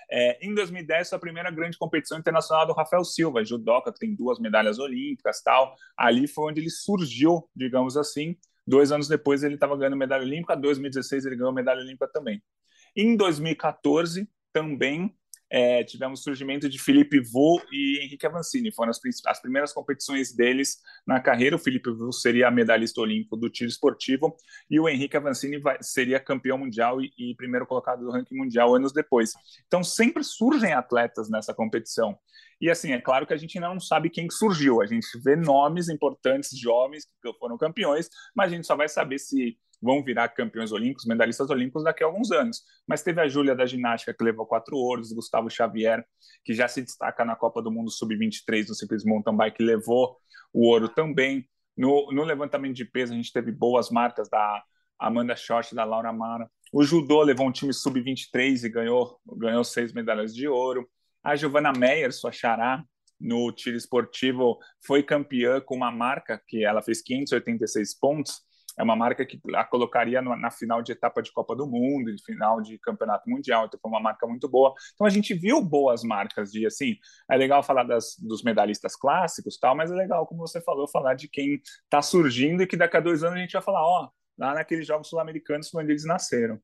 É, em 2010, foi a primeira grande competição internacional do Rafael Silva, judoca, que tem duas medalhas olímpicas tal. Ali foi onde ele surgiu, digamos assim. Dois anos depois, ele estava ganhando medalha olímpica. Em 2016, ele ganhou medalha olímpica também. Em 2014, também é, tivemos o surgimento de Felipe Vu e Henrique Avancini. Foram as, as, primeiras competições deles na carreira. O Felipe Vu seria medalhista olímpico do tiro esportivo e o Henrique Avancini vai, seria campeão mundial e, e, primeiro colocado do ranking mundial anos depois. Então sempre surgem atletas nessa competição. E assim, é claro que a gente ainda não sabe quem surgiu. A gente vê nomes importantes, jovens que foram campeões, mas a gente só vai saber se vão virar campeões olímpicos, medalhistas olímpicos daqui a alguns anos. Mas teve a Júlia da ginástica, que levou quatro ouros, Gustavo Xavier, que já se destaca na Copa do Mundo Sub-23 no simples mountain bike, levou o ouro também. No, no levantamento de peso, a gente teve boas marcas da Amanda Short, da Laura Mara. O judô levou um time sub-23 e ganhou, ganhou seis medalhas de ouro. A Giovana Meyer, sua xará, no tiro esportivo, foi campeã com uma marca que ela fez 586 pontos é uma marca que a colocaria na final de etapa de Copa do Mundo, de final de Campeonato Mundial, então foi uma marca muito boa. Então a gente viu boas marcas de assim, é legal falar das, dos medalhistas clássicos, tal, mas é legal, como você falou, falar de quem está surgindo e que daqui a dois anos a gente vai falar, ó, lá naqueles Jogos Sul-Americanos onde eles nasceram.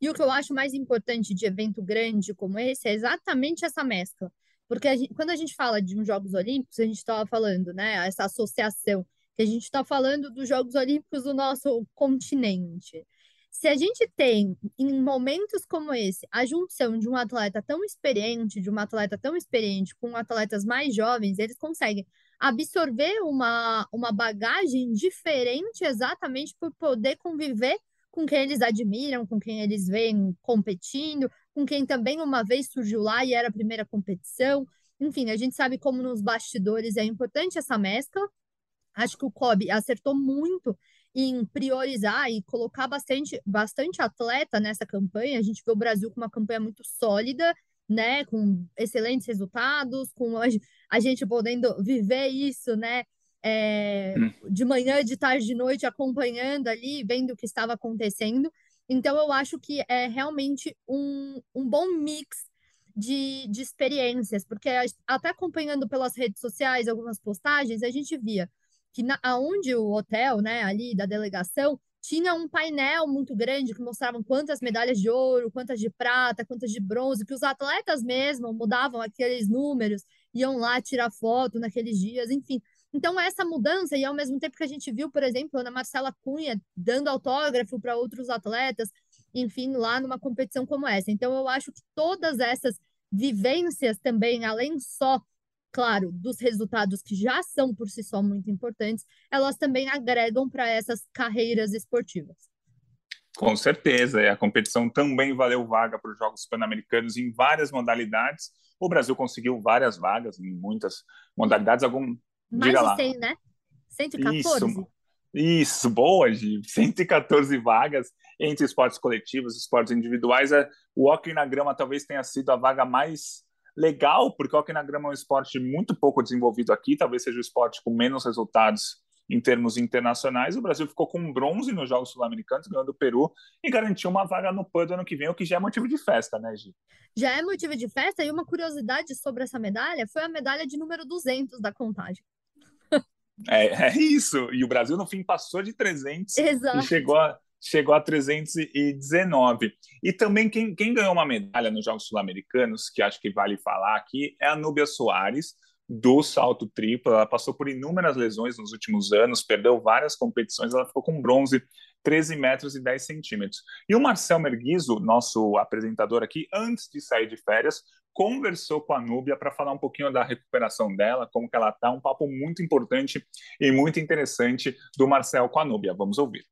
E o que eu acho mais importante de evento grande como esse é exatamente essa mescla. Porque a gente, quando a gente fala de uns Jogos Olímpicos, a gente estava falando, né, essa associação que a gente está falando dos Jogos Olímpicos do nosso continente. Se a gente tem, em momentos como esse, a junção de um atleta tão experiente, de uma atleta tão experiente com atletas mais jovens, eles conseguem absorver uma, uma bagagem diferente exatamente por poder conviver com quem eles admiram, com quem eles veem competindo, com quem também uma vez surgiu lá e era a primeira competição. Enfim, a gente sabe como nos bastidores é importante essa mescla, Acho que o Kobe acertou muito em priorizar e colocar bastante, bastante atleta nessa campanha. A gente vê o Brasil com uma campanha muito sólida, né, com excelentes resultados, com a gente podendo viver isso, né, é, hum. de manhã, de tarde, de noite, acompanhando ali, vendo o que estava acontecendo. Então, eu acho que é realmente um, um bom mix de, de experiências, porque até acompanhando pelas redes sociais algumas postagens, a gente via que na, aonde o hotel, né, ali da delegação, tinha um painel muito grande que mostravam quantas medalhas de ouro, quantas de prata, quantas de bronze, que os atletas mesmo mudavam aqueles números, iam lá tirar foto naqueles dias, enfim. Então, essa mudança, e ao mesmo tempo que a gente viu, por exemplo, Ana Marcela Cunha dando autógrafo para outros atletas, enfim, lá numa competição como essa. Então, eu acho que todas essas vivências também, além só claro, dos resultados que já são por si só muito importantes, elas também agregam para essas carreiras esportivas. Com certeza, e a competição também valeu vaga para os Jogos Pan-Americanos em várias modalidades. O Brasil conseguiu várias vagas em muitas modalidades. Algum... Mais de 100, né? 114? Isso, isso, boa, de 114 vagas entre esportes coletivos e esportes individuais. É, o hockey na grama talvez tenha sido a vaga mais legal, porque o hockey na grama é um esporte muito pouco desenvolvido aqui, talvez seja o esporte com menos resultados em termos internacionais. O Brasil ficou com bronze nos Jogos Sul-Americanos, ganhou do Peru e garantiu uma vaga no PAN do ano que vem, o que já é motivo de festa, né, Gi? Já é motivo de festa e uma curiosidade sobre essa medalha foi a medalha de número 200 da contagem. É, é isso, e o Brasil no fim passou de 300 Exato. e chegou a, chegou a 319. E também quem, quem ganhou uma medalha nos Jogos Sul-Americanos, que acho que vale falar aqui, é a Núbia Soares, do salto triplo. Ela passou por inúmeras lesões nos últimos anos, perdeu várias competições, ela ficou com bronze 13 metros e 10 centímetros. E o Marcel Merguizo, nosso apresentador aqui, antes de sair de férias, conversou com a Núbia para falar um pouquinho da recuperação dela, como que ela está, um papo muito importante e muito interessante do Marcel com a Núbia. Vamos ouvir.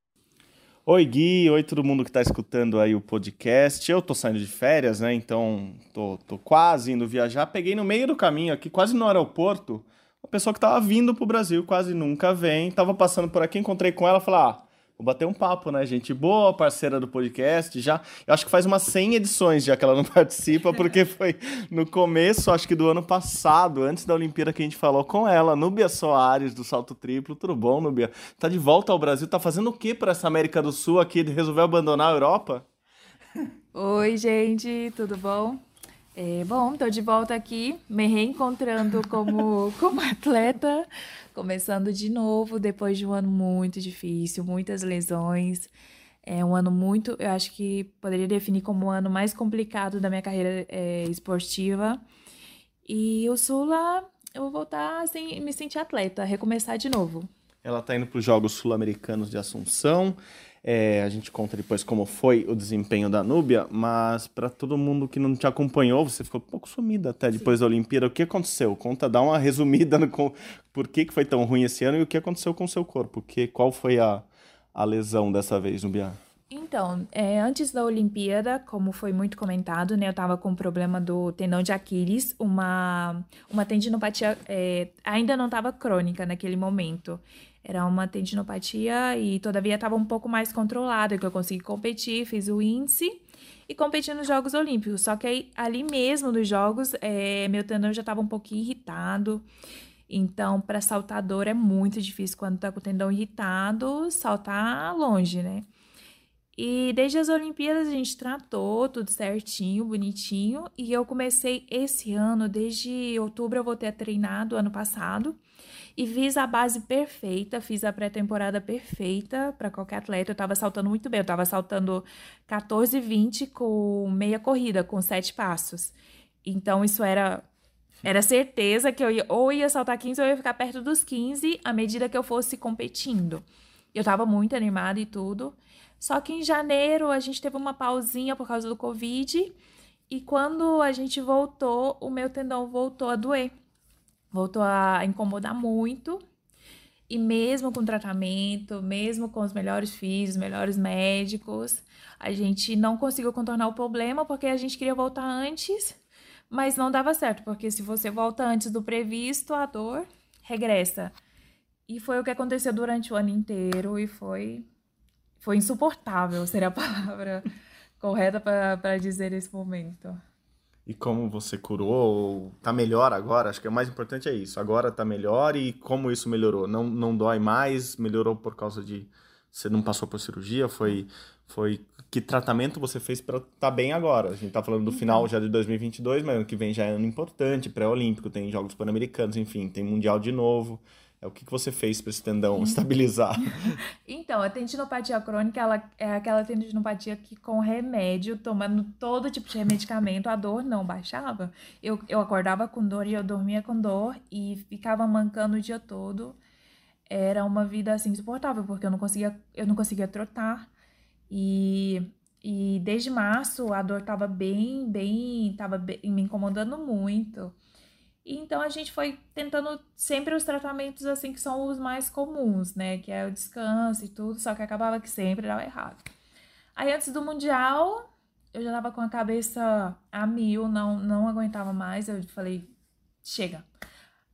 Oi, Gui. Oi, todo mundo que está escutando aí o podcast. Eu tô saindo de férias, né? Então, tô, tô quase indo viajar. Peguei no meio do caminho aqui, quase no aeroporto, uma pessoa que tava vindo pro Brasil, quase nunca vem. Tava passando por aqui, encontrei com ela, falei, ah, Vou bater um papo, né, gente? Boa, parceira do podcast, já. Eu acho que faz umas 100 edições já que ela não participa, porque foi no começo, acho que do ano passado, antes da Olimpíada, que a gente falou com ela, Núbia Soares, do Salto Triplo. Tudo bom, Núbia? Tá de volta ao Brasil, tá fazendo o que para essa América do Sul aqui? Resolveu abandonar a Europa? Oi, gente, tudo bom? É, bom, estou de volta aqui, me reencontrando como, como atleta, começando de novo depois de um ano muito difícil, muitas lesões. É um ano muito, eu acho que poderia definir como o ano mais complicado da minha carreira é, esportiva. E o Sula, eu vou voltar assim, me sentir atleta, recomeçar de novo. Ela está indo para os Jogos Sul-Americanos de Assunção. É, a gente conta depois como foi o desempenho da Núbia, mas para todo mundo que não te acompanhou, você ficou um pouco sumida até depois Sim. da Olimpíada. O que aconteceu? Conta, dá uma resumida no por que, que foi tão ruim esse ano e o que aconteceu com o seu corpo. Que, qual foi a, a lesão dessa vez, Núbia? Então, é, antes da Olimpíada, como foi muito comentado, né, eu estava com um problema do tendão de Aquiles, uma, uma tendinopatia, é, ainda não estava crônica naquele momento. Era uma tendinopatia e todavia estava um pouco mais controlada, que eu consegui competir, fiz o índice e competi nos Jogos Olímpicos. Só que aí, ali mesmo nos Jogos, é, meu tendão já estava um pouquinho irritado. Então, para saltador é muito difícil quando tá com o tendão irritado, saltar longe, né? E desde as Olimpíadas a gente tratou tudo certinho, bonitinho. E eu comecei esse ano, desde outubro eu voltei a treinar do ano passado. E fiz a base perfeita, fiz a pré-temporada perfeita para qualquer atleta. Eu tava saltando muito bem, eu tava saltando 14 20 com meia corrida, com sete passos. Então isso era era certeza que eu ia, ou ia saltar 15 ou ia ficar perto dos 15 à medida que eu fosse competindo. Eu tava muito animada e tudo. Só que em janeiro a gente teve uma pausinha por causa do Covid. E quando a gente voltou, o meu tendão voltou a doer. Voltou a incomodar muito. E mesmo com tratamento, mesmo com os melhores físicos, melhores médicos, a gente não conseguiu contornar o problema porque a gente queria voltar antes, mas não dava certo, porque se você volta antes do previsto, a dor regressa. E foi o que aconteceu durante o ano inteiro e foi foi insuportável, seria a palavra correta para dizer nesse momento. E como você curou? Tá melhor agora? Acho que o mais importante é isso. Agora tá melhor e como isso melhorou? Não, não dói mais? Melhorou por causa de você não passou por cirurgia? Foi foi que tratamento você fez para estar tá bem agora? A gente tá falando do uhum. final já de 2022, mas ano que vem já é ano importante, pré-olímpico, tem jogos pan-americanos, enfim, tem mundial de novo. O que, que você fez para esse tendão estabilizar? então, a tendinopatia crônica ela é aquela tendinopatia que com remédio, tomando todo tipo de medicamento, a dor não baixava. Eu, eu acordava com dor e eu dormia com dor e ficava mancando o dia todo. Era uma vida assim insuportável, porque eu não conseguia, eu não conseguia trotar. E, e desde março a dor estava bem, bem, estava me incomodando muito. Então a gente foi tentando sempre os tratamentos assim que são os mais comuns, né? Que é o descanso e tudo, só que acabava que sempre dava errado. Aí antes do Mundial, eu já tava com a cabeça a mil, não, não aguentava mais. Eu falei, chega.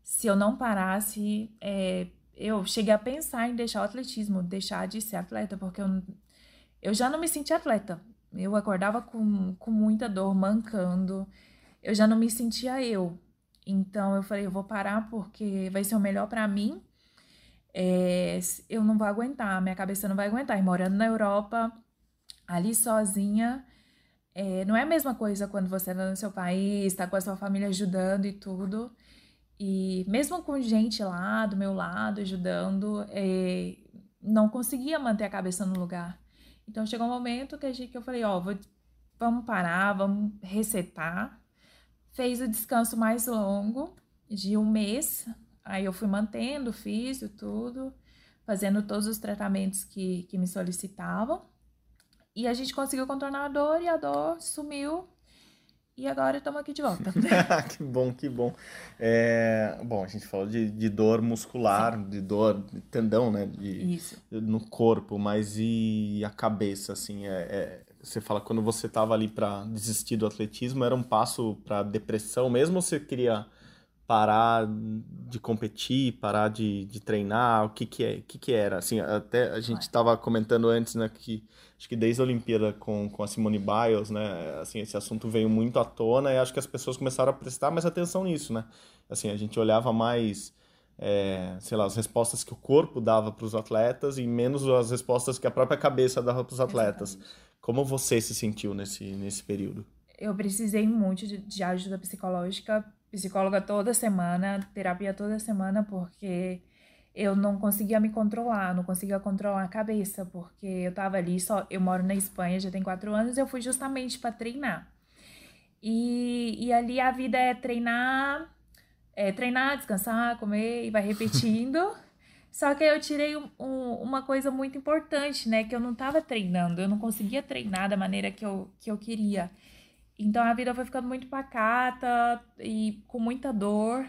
Se eu não parasse, é, eu cheguei a pensar em deixar o atletismo, deixar de ser atleta, porque eu, eu já não me sentia atleta. Eu acordava com, com muita dor, mancando. Eu já não me sentia eu. Então eu falei, eu vou parar porque vai ser o melhor para mim. É, eu não vou aguentar, minha cabeça não vai aguentar. E morando na Europa, ali sozinha, é, não é a mesma coisa quando você está no seu país, está com a sua família ajudando e tudo. E mesmo com gente lá do meu lado ajudando, é, não conseguia manter a cabeça no lugar. Então chegou um momento que, a gente, que eu falei, ó, vamos parar, vamos resetar fez o descanso mais longo, de um mês. Aí eu fui mantendo, fiz tudo, fazendo todos os tratamentos que, que me solicitavam. E a gente conseguiu contornar a dor e a dor sumiu. E agora estamos aqui de volta. que bom, que bom. É, bom, a gente falou de, de dor muscular, Sim. de dor de tendão, né? De, Isso. No corpo, mas e a cabeça, assim? É, é você fala quando você estava ali para desistir do atletismo, era um passo para depressão mesmo ou você queria parar de competir, parar de, de treinar? O que que, é, o que que era? Assim, até a gente estava comentando antes, né, que acho que desde a Olimpíada com, com a Simone Biles, né, assim, esse assunto veio muito à tona e acho que as pessoas começaram a prestar mais atenção nisso, né? Assim, a gente olhava mais é, sei lá, as respostas que o corpo dava para os atletas e menos as respostas que a própria cabeça dava para os atletas. Exatamente. Como você se sentiu nesse, nesse período? Eu precisei muito de, de ajuda psicológica, psicóloga toda semana, terapia toda semana, porque eu não conseguia me controlar, não conseguia controlar a cabeça, porque eu tava ali só. Eu moro na Espanha já tem quatro anos, eu fui justamente para treinar. E, e ali a vida é treinar, é treinar, descansar, comer e vai repetindo. Só que eu tirei um, um, uma coisa muito importante, né? Que eu não estava treinando, eu não conseguia treinar da maneira que eu, que eu queria. Então a vida foi ficando muito pacata e com muita dor.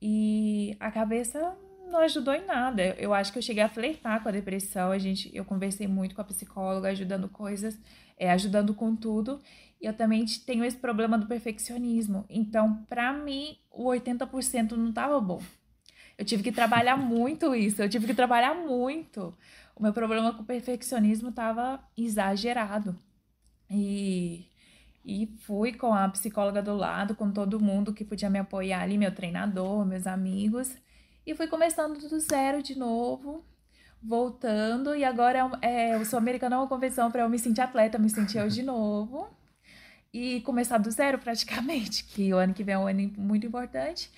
E a cabeça não ajudou em nada. Eu acho que eu cheguei a flertar com a depressão. A gente, eu conversei muito com a psicóloga, ajudando coisas, é, ajudando com tudo. E eu também tenho esse problema do perfeccionismo. Então, para mim, o 80% não estava bom. Eu tive que trabalhar muito isso, eu tive que trabalhar muito. O meu problema com o perfeccionismo estava exagerado. E, E fui com a psicóloga do lado, com todo mundo que podia me apoiar ali, meu treinador, meus amigos. E fui começando do zero de novo, voltando. E agora é, é, o Sul-Americano é uma convenção para eu me sentir atleta, me sentir eu de novo. E começar do zero praticamente, que o ano que vem é um ano muito importante.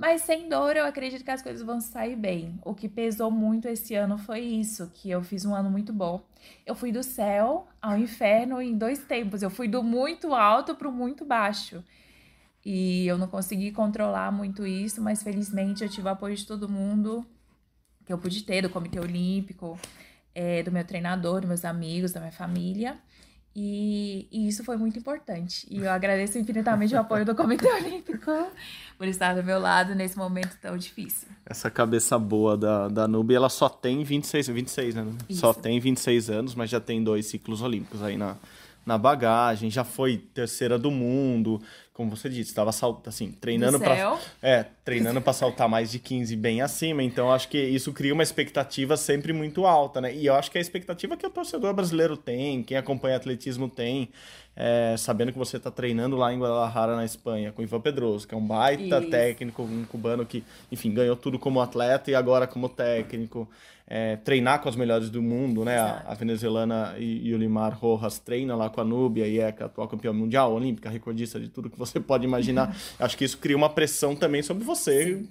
Mas sem dor, eu acredito que as coisas vão sair bem. O que pesou muito esse ano foi isso, que eu fiz um ano muito bom. Eu fui do céu ao inferno em dois tempos. Eu fui do muito alto para o muito baixo. E eu não consegui controlar muito isso, mas felizmente eu tive o apoio de todo mundo que eu pude ter, do Comitê Olímpico, é, do meu treinador, dos meus amigos, da minha família. E, e, isso foi muito importante. E eu agradeço infinitamente o apoio do Comitê Olímpico por estar do meu lado nesse momento tão difícil. Essa cabeça boa da, da Nubi, ela só tem 26, 26 né? Isso. Só tem 26 anos, mas já tem dois ciclos olímpicos aí na, na bagagem, já foi terceira do mundo, como você disse, estava assim, treinando para é, treinando para saltar mais de 15 bem acima, então acho que isso cria uma expectativa sempre muito alta, né? E eu acho que é a expectativa que o torcedor brasileiro tem, quem acompanha atletismo tem, é, sabendo que você está treinando lá em Guadalajara, na Espanha, com o Ivan Pedroso, que é um baita isso. técnico, um cubano que, enfim, ganhou tudo como atleta e agora como técnico é, treinar com as melhores do mundo, né? A, a, venezuelana Yulimar Rojas treina lá com a Núbia e é a atual campeã mundial, olímpica, recordista de tudo que você pode imaginar. Acho que isso cria uma pressão também sobre você,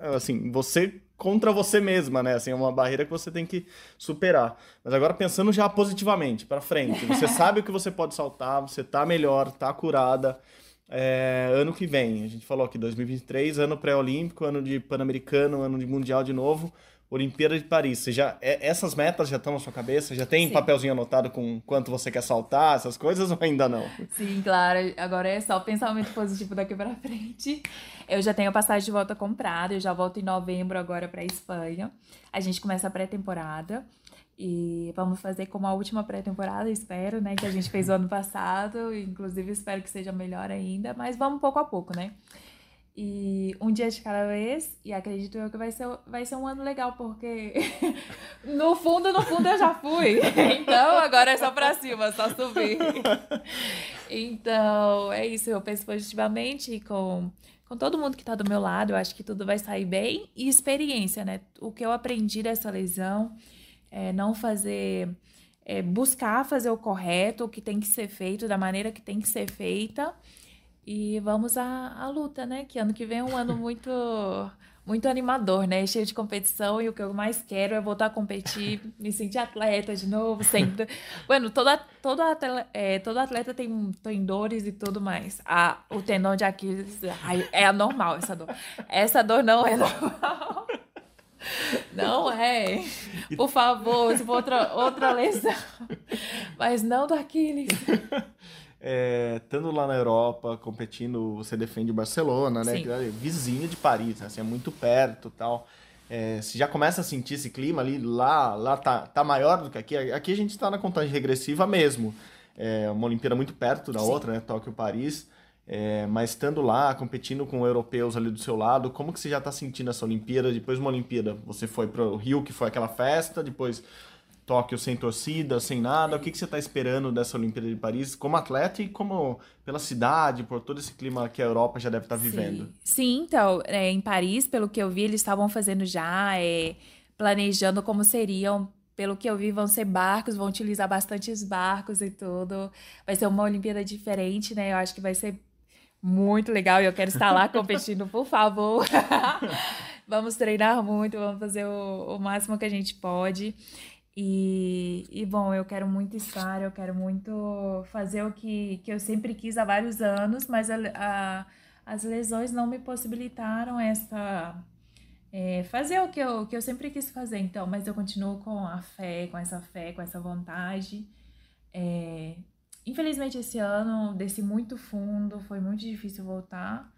assim, você contra você mesma, né? Assim, é uma barreira que você tem que superar. Mas agora pensando já positivamente, para frente, você sabe o que você pode saltar, você tá melhor, tá curada. É, ano que vem, a gente falou aqui 2023, ano pré-olímpico, ano de pan-americano, ano de mundial de novo. Olimpíada de Paris, você já, é, essas metas já estão na sua cabeça? Já tem Sim. papelzinho anotado com quanto você quer saltar, essas coisas ou ainda não? Sim, claro. Agora é só pensamento positivo daqui para frente. Eu já tenho a passagem de volta comprada, eu já volto em novembro agora para Espanha. A gente começa a pré-temporada e vamos fazer como a última pré-temporada, espero, né, que a gente fez o ano passado, inclusive espero que seja melhor ainda, mas vamos pouco a pouco, né? E um dia de cada vez, e acredito eu que vai ser, vai ser um ano legal, porque no fundo, no fundo eu já fui. Então agora é só pra cima, só subir. Então é isso, eu penso positivamente com, com todo mundo que tá do meu lado, eu acho que tudo vai sair bem. E experiência, né? O que eu aprendi dessa lesão é não fazer. É buscar fazer o correto, o que tem que ser feito, da maneira que tem que ser feita e vamos à, à luta, né? Que ano que vem é um ano muito muito animador, né? Cheio de competição e o que eu mais quero é voltar a competir, me sentir atleta de novo, sempre. Bueno, todo, todo, atleta, é, todo atleta tem, tem dores e tudo mais. Ah, o tendão de Aquiles ai, é anormal essa dor. Essa dor não é normal. Não é. Por favor, se for outra, outra lesão. Mas não do Aquiles. É, estando lá na Europa, competindo, você defende o Barcelona, né? Que é vizinho de Paris, assim, é muito perto tal. É, você já começa a sentir esse clima ali, lá, lá tá, tá maior do que aqui. Aqui a gente está na contagem regressiva mesmo. É uma Olimpíada muito perto da Sim. outra, né? Tóquio Paris. É, mas estando lá, competindo com europeus ali do seu lado, como que você já está sentindo essa Olimpíada? Depois de uma Olimpíada, você foi para o Rio, que foi aquela festa, depois Tóquio sem torcida, sem nada. O que, que você está esperando dessa Olimpíada de Paris como atleta e como pela cidade, por todo esse clima que a Europa já deve estar tá vivendo? Sim, Sim então, é, em Paris, pelo que eu vi, eles estavam fazendo já, é, planejando como seriam. Pelo que eu vi, vão ser barcos, vão utilizar bastantes barcos e tudo. Vai ser uma Olimpíada diferente, né? Eu acho que vai ser muito legal e eu quero estar lá competindo, por favor. vamos treinar muito, vamos fazer o, o máximo que a gente pode. E, e, bom, eu quero muito estar, eu quero muito fazer o que, que eu sempre quis há vários anos, mas a, a, as lesões não me possibilitaram essa. É, fazer o que eu, que eu sempre quis fazer, então, mas eu continuo com a fé, com essa fé, com essa vontade. É, infelizmente, esse ano desci muito fundo, foi muito difícil voltar.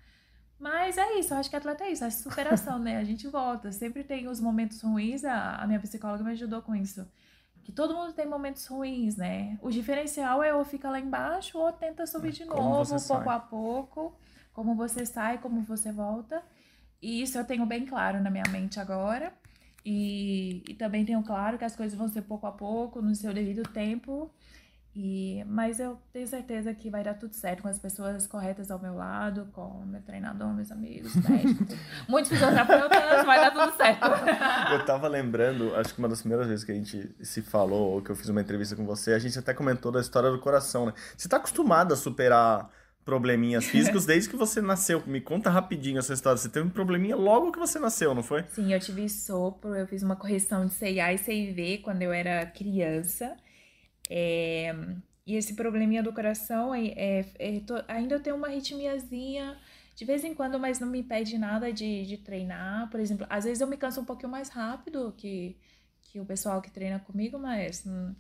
Mas é isso, eu acho que atleta é isso, é superação, né? A gente volta. Sempre tem os momentos ruins, a, a minha psicóloga me ajudou com isso. Que todo mundo tem momentos ruins, né? O diferencial é ou fica lá embaixo ou tenta subir de como novo, pouco a pouco. Como você sai, como você volta. E isso eu tenho bem claro na minha mente agora. E, e também tenho claro que as coisas vão ser pouco a pouco, no seu devido tempo. E, mas eu tenho certeza que vai dar tudo certo com as pessoas corretas ao meu lado, com meu treinador, meus amigos, médicos, muitos fisioterapeutas, vai dar tudo certo. Eu tava lembrando, acho que uma das primeiras vezes que a gente se falou, ou que eu fiz uma entrevista com você, a gente até comentou da história do coração, né? Você tá acostumado a superar probleminhas físicos desde que você nasceu. Me conta rapidinho essa história. Você teve um probleminha logo que você nasceu, não foi? Sim, eu tive sopro, eu fiz uma correção de CIA e CIV quando eu era criança. É, e esse probleminha do coração, é, é, tô, ainda eu tenho uma arritmiazinha de vez em quando, mas não me impede nada de, de treinar. Por exemplo, às vezes eu me canso um pouquinho mais rápido que, que o pessoal que treina comigo, mas não,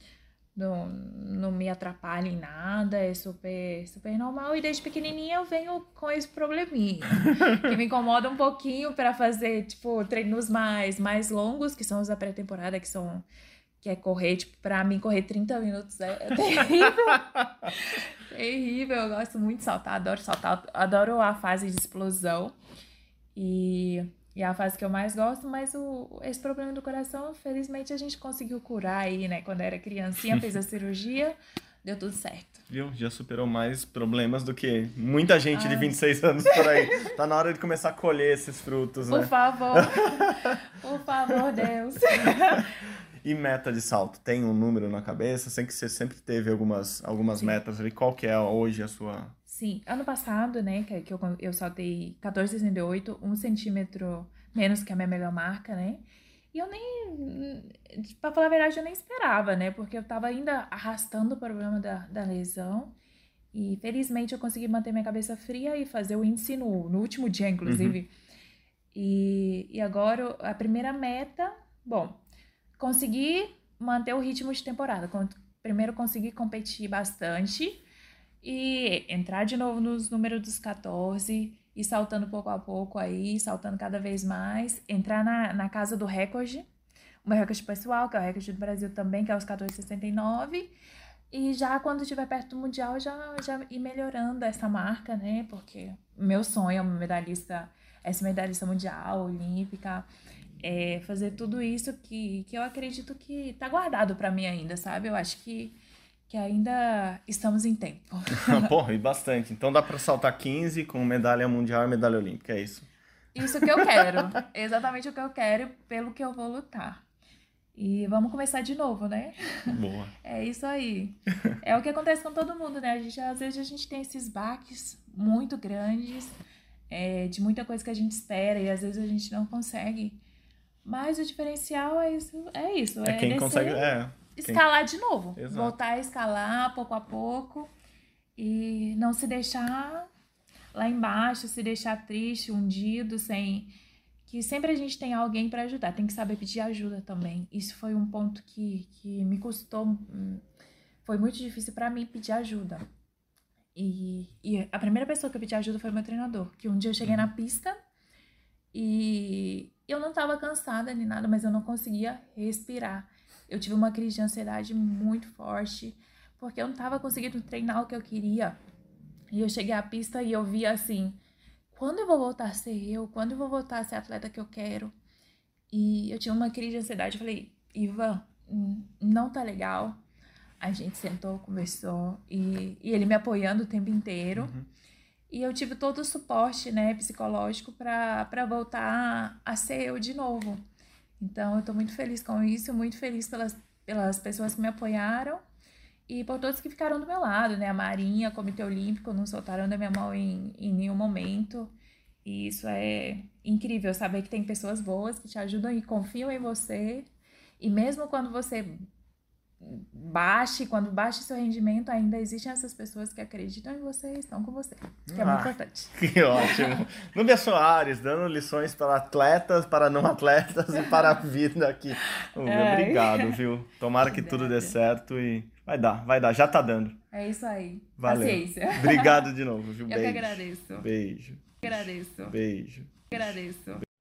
não, não me atrapalha em nada, é super, super normal. E desde pequenininha eu venho com esse probleminha, que me incomoda um pouquinho para fazer, tipo, treinos mais, mais longos, que são os da pré-temporada, que são que é correr, tipo, pra mim correr 30 minutos é, é terrível. terrível, eu gosto muito de saltar, adoro saltar, adoro a fase de explosão. E, e é a fase que eu mais gosto, mas o, esse problema do coração, felizmente a gente conseguiu curar aí, né? Quando era criancinha, fez a cirurgia, deu tudo certo. Viu? Já superou mais problemas do que muita gente de 26 anos por aí. Tá na hora de começar a colher esses frutos, né? Por favor. Por favor, Deus. E meta de salto? Tem um número na cabeça? Sei que você sempre teve algumas, algumas metas ali. Qual que é hoje a sua? Sim, ano passado, né, que, que eu, eu saltei 14,68, um centímetro menos que a minha melhor marca, né? E eu nem, pra falar a verdade, eu nem esperava, né? Porque eu tava ainda arrastando o problema da, da lesão. E felizmente eu consegui manter minha cabeça fria e fazer o índice no, no último dia, inclusive. Uhum. E, e agora a primeira meta, bom, consegui manter o ritmo de temporada. Primeiro consegui competir bastante e entrar de novo nos números dos 14 e saltando pouco a pouco aí, saltando cada vez mais, entrar na, na casa do recorde, o meu recorde pessoal, que é o recorde do Brasil também, que é os 14,69. E já quando estiver perto do Mundial, já, já ir melhorando essa marca, né? Porque meu sonho é uma medalhista, essa medalhista mundial, olímpica é, fazer tudo isso que, que eu acredito que tá guardado para mim ainda, sabe? Eu acho que, que ainda estamos em tempo. Porra, e bastante. Então dá para saltar 15 com medalha mundial e medalha olímpica, é isso? Isso que eu quero. Exatamente o que eu quero, pelo que eu vou lutar. E vamos começar de novo, né? Boa. É isso aí. É o que acontece com todo mundo, né? A gente, às vezes a gente tem esses baques muito grandes, é, de muita coisa que a gente espera, e às vezes a gente não consegue mas o diferencial é isso. É, isso, é, é quem consegue. É, escalar quem... de novo. Exato. Voltar a escalar pouco a pouco e não se deixar lá embaixo, se deixar triste, hundido, sem. Que sempre a gente tem alguém para ajudar, tem que saber pedir ajuda também. Isso foi um ponto que, que me custou. Hum, foi muito difícil para mim pedir ajuda. E, e a primeira pessoa que eu pedi ajuda foi meu treinador. Que um dia eu cheguei na pista e eu não estava cansada nem nada, mas eu não conseguia respirar. Eu tive uma crise de ansiedade muito forte, porque eu não estava conseguindo treinar o que eu queria. E eu cheguei à pista e eu vi assim: quando eu vou voltar a ser eu? Quando eu vou voltar a ser a atleta que eu quero? E eu tinha uma crise de ansiedade. Eu falei: Ivan, não tá legal. A gente sentou, conversou e, e ele me apoiando o tempo inteiro. Uhum. E eu tive todo o suporte, né, psicológico para voltar a ser eu de novo. Então, eu estou muito feliz com isso, muito feliz pelas, pelas pessoas que me apoiaram e por todos que ficaram do meu lado, né? A Marinha, o Comitê Olímpico, não soltaram da minha mão em, em nenhum momento. E isso é incrível, saber que tem pessoas boas que te ajudam e confiam em você. E mesmo quando você baixe, quando baixe seu rendimento, ainda existem essas pessoas que acreditam em você e estão com você. Que é ah, muito importante. Que ótimo. Núbia Soares, dando lições para atletas, para não atletas e para a vida aqui. É. Obrigado, viu? Tomara que tudo dê certo e vai dar, vai dar, já tá dando. É isso aí. Valeu. Paciência. Obrigado de novo, viu? Eu Beijo. que agradeço. Beijo. Agradeço. Beijo. Agradeço.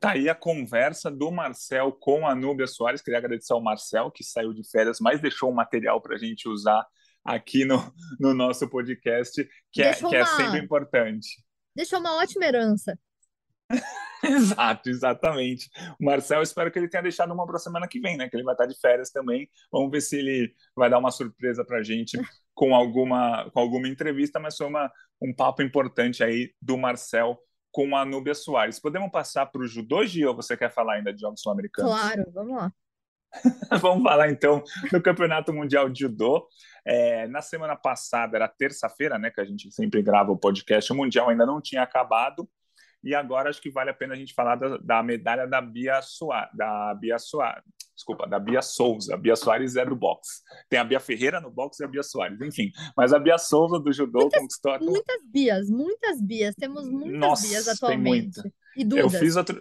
Tá aí a conversa do Marcel com a Núbia Soares. Queria agradecer ao Marcel, que saiu de férias, mas deixou um material para a gente usar aqui no, no nosso podcast, que, é, que é sempre importante. Deixou uma ótima herança. Exato, exatamente. O Marcel, espero que ele tenha deixado uma para a semana que vem, né? Que ele vai estar de férias também. Vamos ver se ele vai dar uma surpresa para a gente com alguma, com alguma entrevista, mas foi uma, um papo importante aí do Marcel com a Núbia Soares. Podemos passar para o judô, Gio, ou você quer falar ainda de Jogos Sul-Americanos? Claro, vamos lá. Vamos falar então do Campeonato Mundial de Judô. É, na semana passada, era terça-feira, né, que a gente sempre grava o podcast, o Mundial ainda não tinha acabado. E agora acho que vale a pena a gente falar da, da medalha da Bia Soares, da Bia Soares, desculpa, da Bia Souza. A Bia Soares é do boxe. Tem a Bia Ferreira no boxe e a Bia Soares, enfim. Mas a Bia Souza do judô muitas, conquistou. Muitas Bias, muitas Bias. Temos muitas Nossa, Bias atualmente. E Dudas. Eu fiz outro.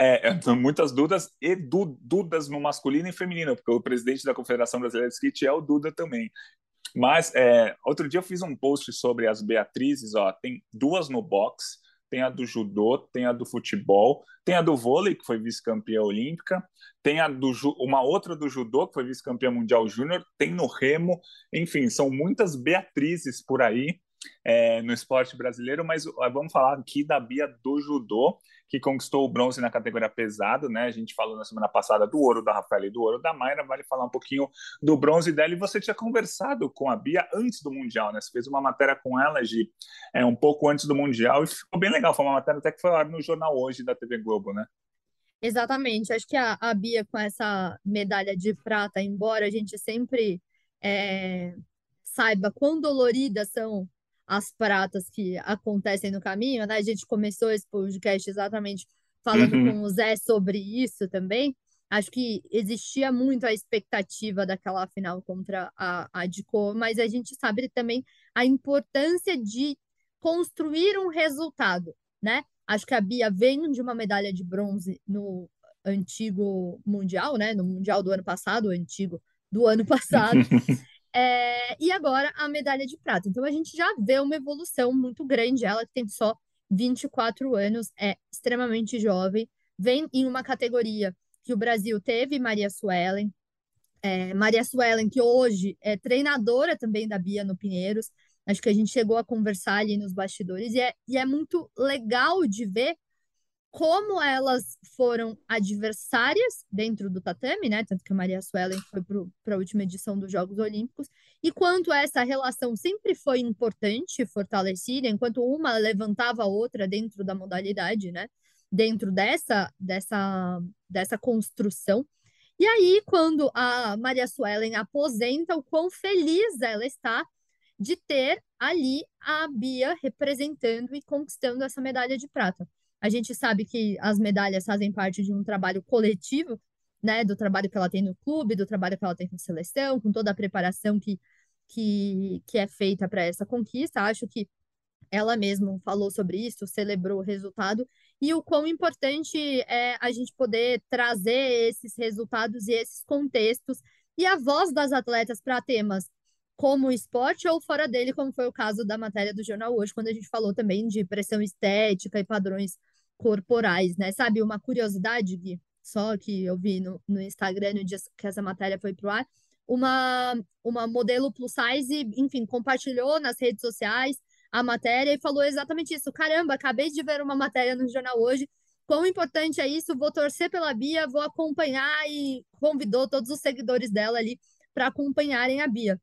É, muitas Dudas e du, Dudas no masculino e feminino, porque o presidente da Confederação Brasileira de Skate é o Duda também. Mas é, outro dia eu fiz um post sobre as Beatrizes, ó, tem duas no boxe, tem a do judô, tem a do futebol, tem a do vôlei, que foi vice-campeã olímpica, tem a do uma outra do judô, que foi vice-campeã mundial júnior, tem no remo, enfim, são muitas Beatrizes por aí é, no esporte brasileiro, mas vamos falar aqui da Bia do judô, que conquistou o bronze na categoria pesado, né? A gente falou na semana passada do ouro da Rafaela e do ouro da Mayra, vale falar um pouquinho do bronze dela. E você tinha conversado com a Bia antes do Mundial, né? Você fez uma matéria com ela, Gi, é, um pouco antes do Mundial, e ficou bem legal. Foi uma matéria até que foi no jornal hoje da TV Globo, né? Exatamente. Acho que a, a Bia, com essa medalha de prata, embora a gente sempre é, saiba quão doloridas são as pratas que acontecem no caminho, né? A gente começou esse podcast exatamente falando uhum. com o Zé sobre isso também. Acho que existia muito a expectativa daquela final contra a, a Dico, mas a gente sabe também a importância de construir um resultado, né? Acho que a Bia vem de uma medalha de bronze no antigo Mundial, né? No Mundial do ano passado, o antigo do ano passado. É, e agora a medalha de prata. Então a gente já vê uma evolução muito grande. Ela tem só 24 anos, é extremamente jovem, vem em uma categoria que o Brasil teve Maria Suelen. É, Maria Suelen, que hoje é treinadora também da Bia no Pinheiros. Acho que a gente chegou a conversar ali nos bastidores, e é, e é muito legal de ver como elas foram adversárias dentro do tatame, né? Tanto que a Maria Suelen foi para a última edição dos Jogos Olímpicos, e quanto essa relação sempre foi importante, fortalecida, enquanto uma levantava a outra dentro da modalidade, né? Dentro dessa, dessa, dessa construção. E aí, quando a Maria Suelen aposenta, o quão feliz ela está de ter ali a Bia representando e conquistando essa medalha de prata. A gente sabe que as medalhas fazem parte de um trabalho coletivo, né? Do trabalho que ela tem no clube, do trabalho que ela tem com a seleção, com toda a preparação que, que, que é feita para essa conquista. Acho que ela mesma falou sobre isso, celebrou o resultado e o quão importante é a gente poder trazer esses resultados e esses contextos e a voz das atletas para temas como esporte ou fora dele, como foi o caso da matéria do jornal hoje, quando a gente falou também de pressão estética e padrões corporais, né? Sabe, uma curiosidade, Gui, só que eu vi no, no Instagram no dia que essa matéria foi pro ar, uma, uma modelo plus size, enfim, compartilhou nas redes sociais a matéria e falou exatamente isso. Caramba, acabei de ver uma matéria no jornal hoje. Quão importante é isso? Vou torcer pela Bia, vou acompanhar e convidou todos os seguidores dela ali para acompanharem a Bia.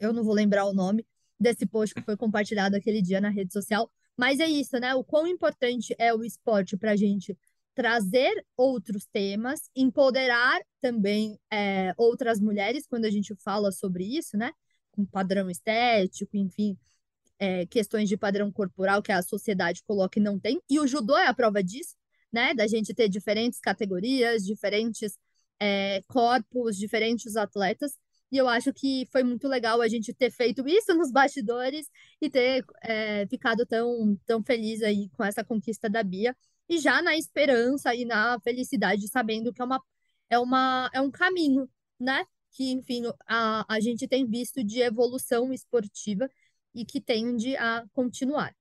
Eu não vou lembrar o nome desse post que foi compartilhado aquele dia na rede social, mas é isso, né? O quão importante é o esporte para a gente trazer outros temas, empoderar também é, outras mulheres quando a gente fala sobre isso, né? Com padrão estético, enfim, é, questões de padrão corporal que a sociedade coloca e não tem. E o judô é a prova disso, né? Da gente ter diferentes categorias, diferentes é, corpos, diferentes atletas. E eu acho que foi muito legal a gente ter feito isso nos bastidores e ter é, ficado tão, tão feliz aí com essa conquista da Bia. E já na esperança e na felicidade, sabendo que é, uma, é, uma, é um caminho, né? Que, enfim, a, a gente tem visto de evolução esportiva e que tende a continuar.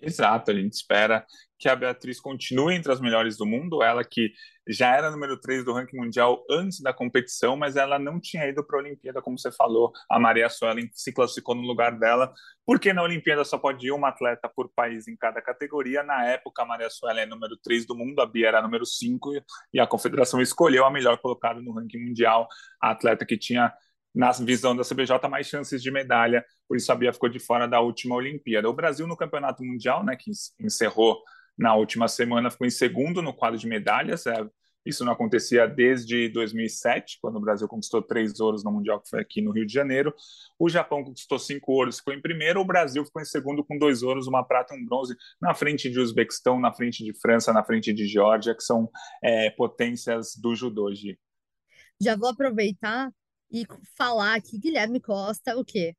Exato, a gente espera que a Beatriz continue entre as melhores do mundo, ela que já era número 3 do ranking mundial antes da competição, mas ela não tinha ido para a Olimpíada, como você falou, a Maria Suelen se classificou no lugar dela, porque na Olimpíada só pode ir uma atleta por país em cada categoria, na época a Maria Suelen é número 3 do mundo, a Bia era número 5, e a confederação escolheu a melhor colocada no ranking mundial, a atleta que tinha na visão da CBJ, mais chances de medalha, por isso a Bia ficou de fora da última Olimpíada. O Brasil no Campeonato Mundial, né, que encerrou na última semana, ficou em segundo no quadro de medalhas, é, isso não acontecia desde 2007, quando o Brasil conquistou três ouros no Mundial, que foi aqui no Rio de Janeiro. O Japão conquistou cinco ouros, ficou em primeiro. O Brasil ficou em segundo com dois ouros, uma prata e um bronze, na frente de Uzbequistão, na frente de França, na frente de Geórgia, que são é, potências do judô, Gi. Já vou aproveitar e falar que Guilherme Costa, o quê?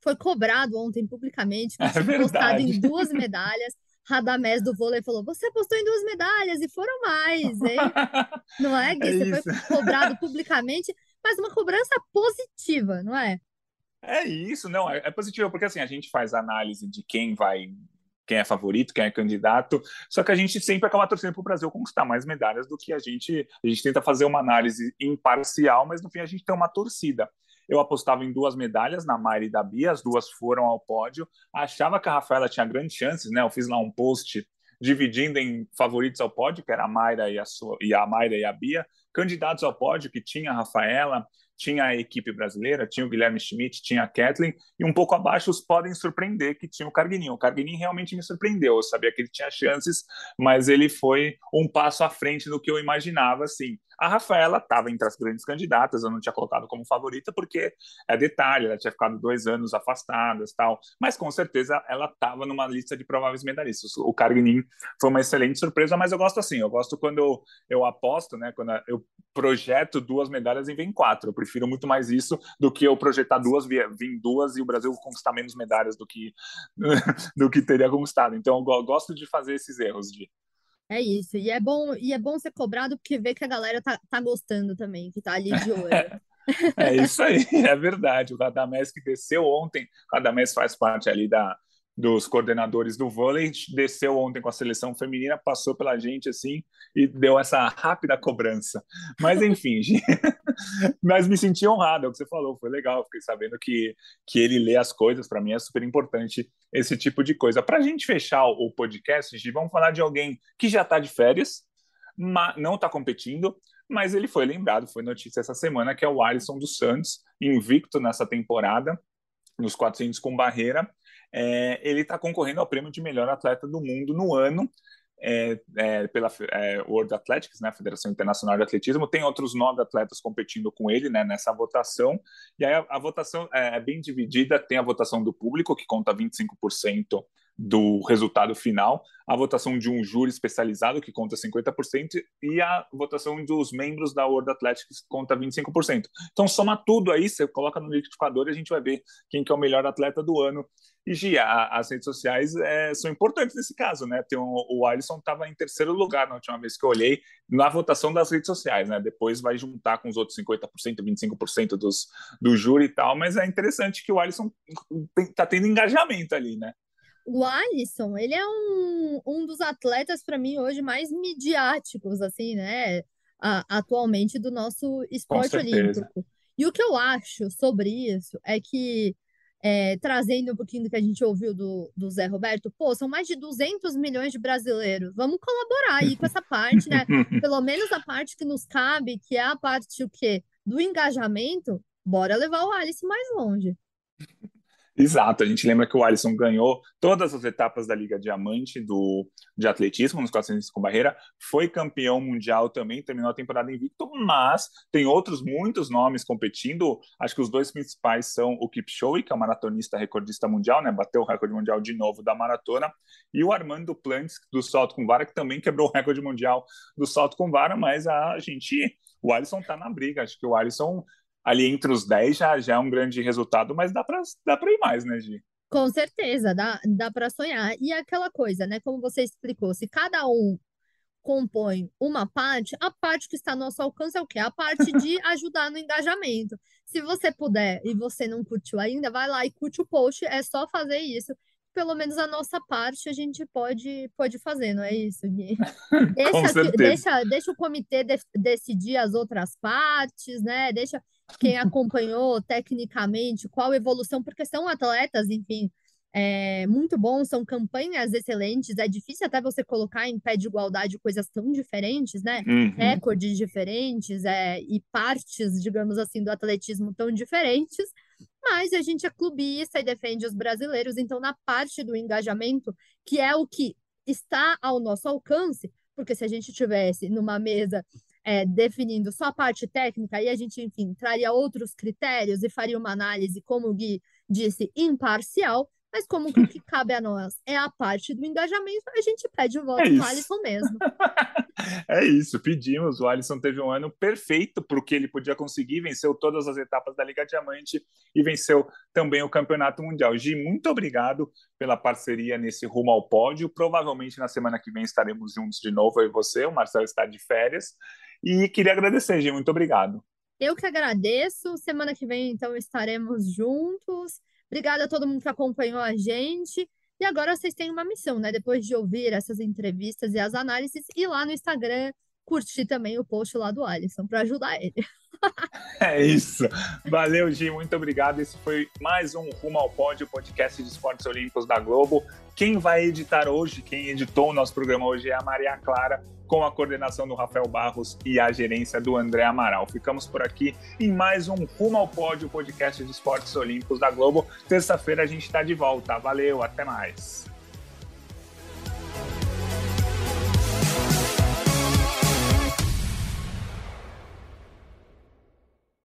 Foi cobrado ontem publicamente É postado em duas medalhas. Radamés do vôlei falou: Você postou em duas medalhas e foram mais, hein? Não é, Gui? É Você foi isso. cobrado publicamente, mas uma cobrança positiva, não é? É isso, não, é, é positivo, porque assim, a gente faz análise de quem vai, quem é favorito, quem é candidato, só que a gente sempre acaba torcendo para o Brasil conquistar mais medalhas do que a gente, a gente tenta fazer uma análise imparcial, mas no fim a gente tem uma torcida. Eu apostava em duas medalhas, na Mayra e da Bia, as duas foram ao pódio, achava que a Rafaela tinha grandes chances, né, eu fiz lá um post dividindo em favoritos ao pódio, que era a Mayra e a, sua, e a Mayra e a Bia, candidatos ao pódio, que tinha a Rafaela, tinha a equipe brasileira, tinha o Guilherme Schmidt, tinha a Kathleen, e um pouco abaixo os podem surpreender, que tinha o Carguininho. O Carguininho realmente me surpreendeu, eu sabia que ele tinha chances, mas ele foi um passo à frente do que eu imaginava, assim. A Rafaela estava entre as grandes candidatas, eu não tinha colocado como favorita, porque é detalhe, ela tinha ficado dois anos afastada tal, mas com certeza ela estava numa lista de prováveis medalhistas. O Carguinin foi uma excelente surpresa, mas eu gosto assim, eu gosto quando eu, aposto, né, quando eu projeto duas medalhas e vem quatro, eu prefiro muito mais isso do que eu projetar duas, vir duas e o Brasil conquistar menos medalhas do que, do que teria conquistado. Então eu gosto de fazer esses erros, de É isso, e é bom, e é bom ser cobrado porque vê que a galera tá, tá gostando também, que tá ali de olho. É isso aí, é verdade. O Radamés que desceu ontem, o Radamés faz parte ali da, dos coordenadores do vôlei, desceu ontem com a seleção feminina, passou pela gente assim e deu essa rápida cobrança. Mas enfim, mas me senti honrado, é o que você falou, foi legal, fiquei sabendo que, que ele lê as coisas, para mim é super importante esse tipo de coisa. Para a gente fechar o podcast, vamos falar de alguém que já está de férias, não está competindo, mas ele foi lembrado, foi notícia essa semana, que é o Alisson dos Santos, invicto nessa temporada, nos 400 com barreira. É, ele está concorrendo ao prêmio de melhor atleta do mundo no ano, é, é, pela é, World Athletics, né, Federação Internacional de Atletismo. Tem outros nove atletas competindo com ele né, nessa votação. E aí a, a votação é, bem dividida: tem a votação do público, que conta 25% do resultado final, a votação de um júri especializado, que conta 50%, e a votação dos membros da World Athletics, que conta 25%. Então, soma tudo aí, você coloca no liquidificador e a gente vai ver quem que é o melhor atleta do ano. E, Gia, as redes sociais é, são importantes nesse caso, né? Tem um, o Alisson estava em terceiro lugar na última vez que eu olhei, na votação das redes sociais, né? Depois vai juntar com os outros 50%, 25% dos, do júri e tal, mas é interessante que o Alisson está tendo engajamento ali, né? O Alisson, ele é um, um dos atletas, para mim, hoje mais midiáticos, assim, né? A, atualmente do nosso esporte olímpico. E o que eu acho sobre isso é que, é, trazendo um pouquinho do que a gente ouviu do, do Zé Roberto, pô, são mais de 200 milhões de brasileiros. Vamos colaborar aí com essa parte, né? Pelo menos a parte que nos cabe, que é a parte o quê? Do engajamento, bora levar o Alisson mais longe. Exato, a gente lembra que o Alisson ganhou todas as etapas da Liga Diamante do, de atletismo nos 400 com barreira, foi campeão mundial também, terminou a temporada invicto, mas tem outros muitos nomes competindo. Acho que os dois principais são o Kipchoge, que é o maratonista recordista mundial, né, bateu o recorde mundial de novo da maratona, e o Armando Plantes do salto com vara, que também quebrou o recorde mundial do salto com vara, mas a gente, o Alisson tá na briga. Acho que o Alisson ali entre os 10 já, já é um grande resultado, mas dá para dá ir mais, né, Gi? Com certeza, dá, dá para sonhar. E aquela coisa, né? Como você explicou, se cada um compõe uma parte, a parte que está no nosso alcance é o quê? A parte de ajudar no engajamento. Se você puder e você não curtiu ainda, vai lá e curte o post, é só fazer isso. pelo menos a nossa parte a gente pode, pode fazer, não é isso, Gui? Deixa, deixa, deixa o comitê de- decidir as outras partes, né? Deixa quem acompanhou tecnicamente qual evolução, porque são atletas, enfim, é, muito bons, são campanhas excelentes. É difícil até você colocar em pé de igualdade coisas tão diferentes, né? Uhum. recordes diferentes é, e partes, digamos assim, do atletismo tão diferentes, mas a gente é clubista e defende os brasileiros, então na parte do engajamento, que é o que está ao nosso alcance, porque se a gente tivesse numa mesa é, definindo só a parte técnica, aí a gente, enfim, traria outros critérios e faria uma análise, como o Gui disse, imparcial, mas como que o que cabe a nós é a parte do engajamento, a gente pede o voto É isso. Alisson mesmo. É isso, pedimos. O Alisson teve um ano perfeito para o que ele podia conseguir, venceu todas as etapas da Liga Diamante e venceu também o Campeonato Mundial. Gi, muito obrigado pela parceria nesse rumo ao pódio. Provavelmente na semana que vem estaremos juntos de novo, eu e você. O Marcelo está de férias. E queria agradecer, Gi, muito obrigado. Eu que agradeço. Semana que vem, então, estaremos juntos. Obrigada a todo mundo que acompanhou a gente. E agora vocês têm uma missão, né? Depois de ouvir essas entrevistas e as análises, ir lá no Instagram, curtir também o post lá do Alisson, para ajudar ele. É isso. Valeu, Gi, muito obrigado. Esse foi mais um Rumo ao Pódio, podcast de esportes olímpicos da Globo. Quem vai editar hoje, quem editou o nosso programa hoje é a Maria Clara, com a coordenação do Rafael Barros e a gerência do André Amaral. Ficamos por aqui em mais um Rumo ao Pódio, podcast de esportes olímpicos da Globo. Terça-feira a gente está de volta. Valeu, até mais.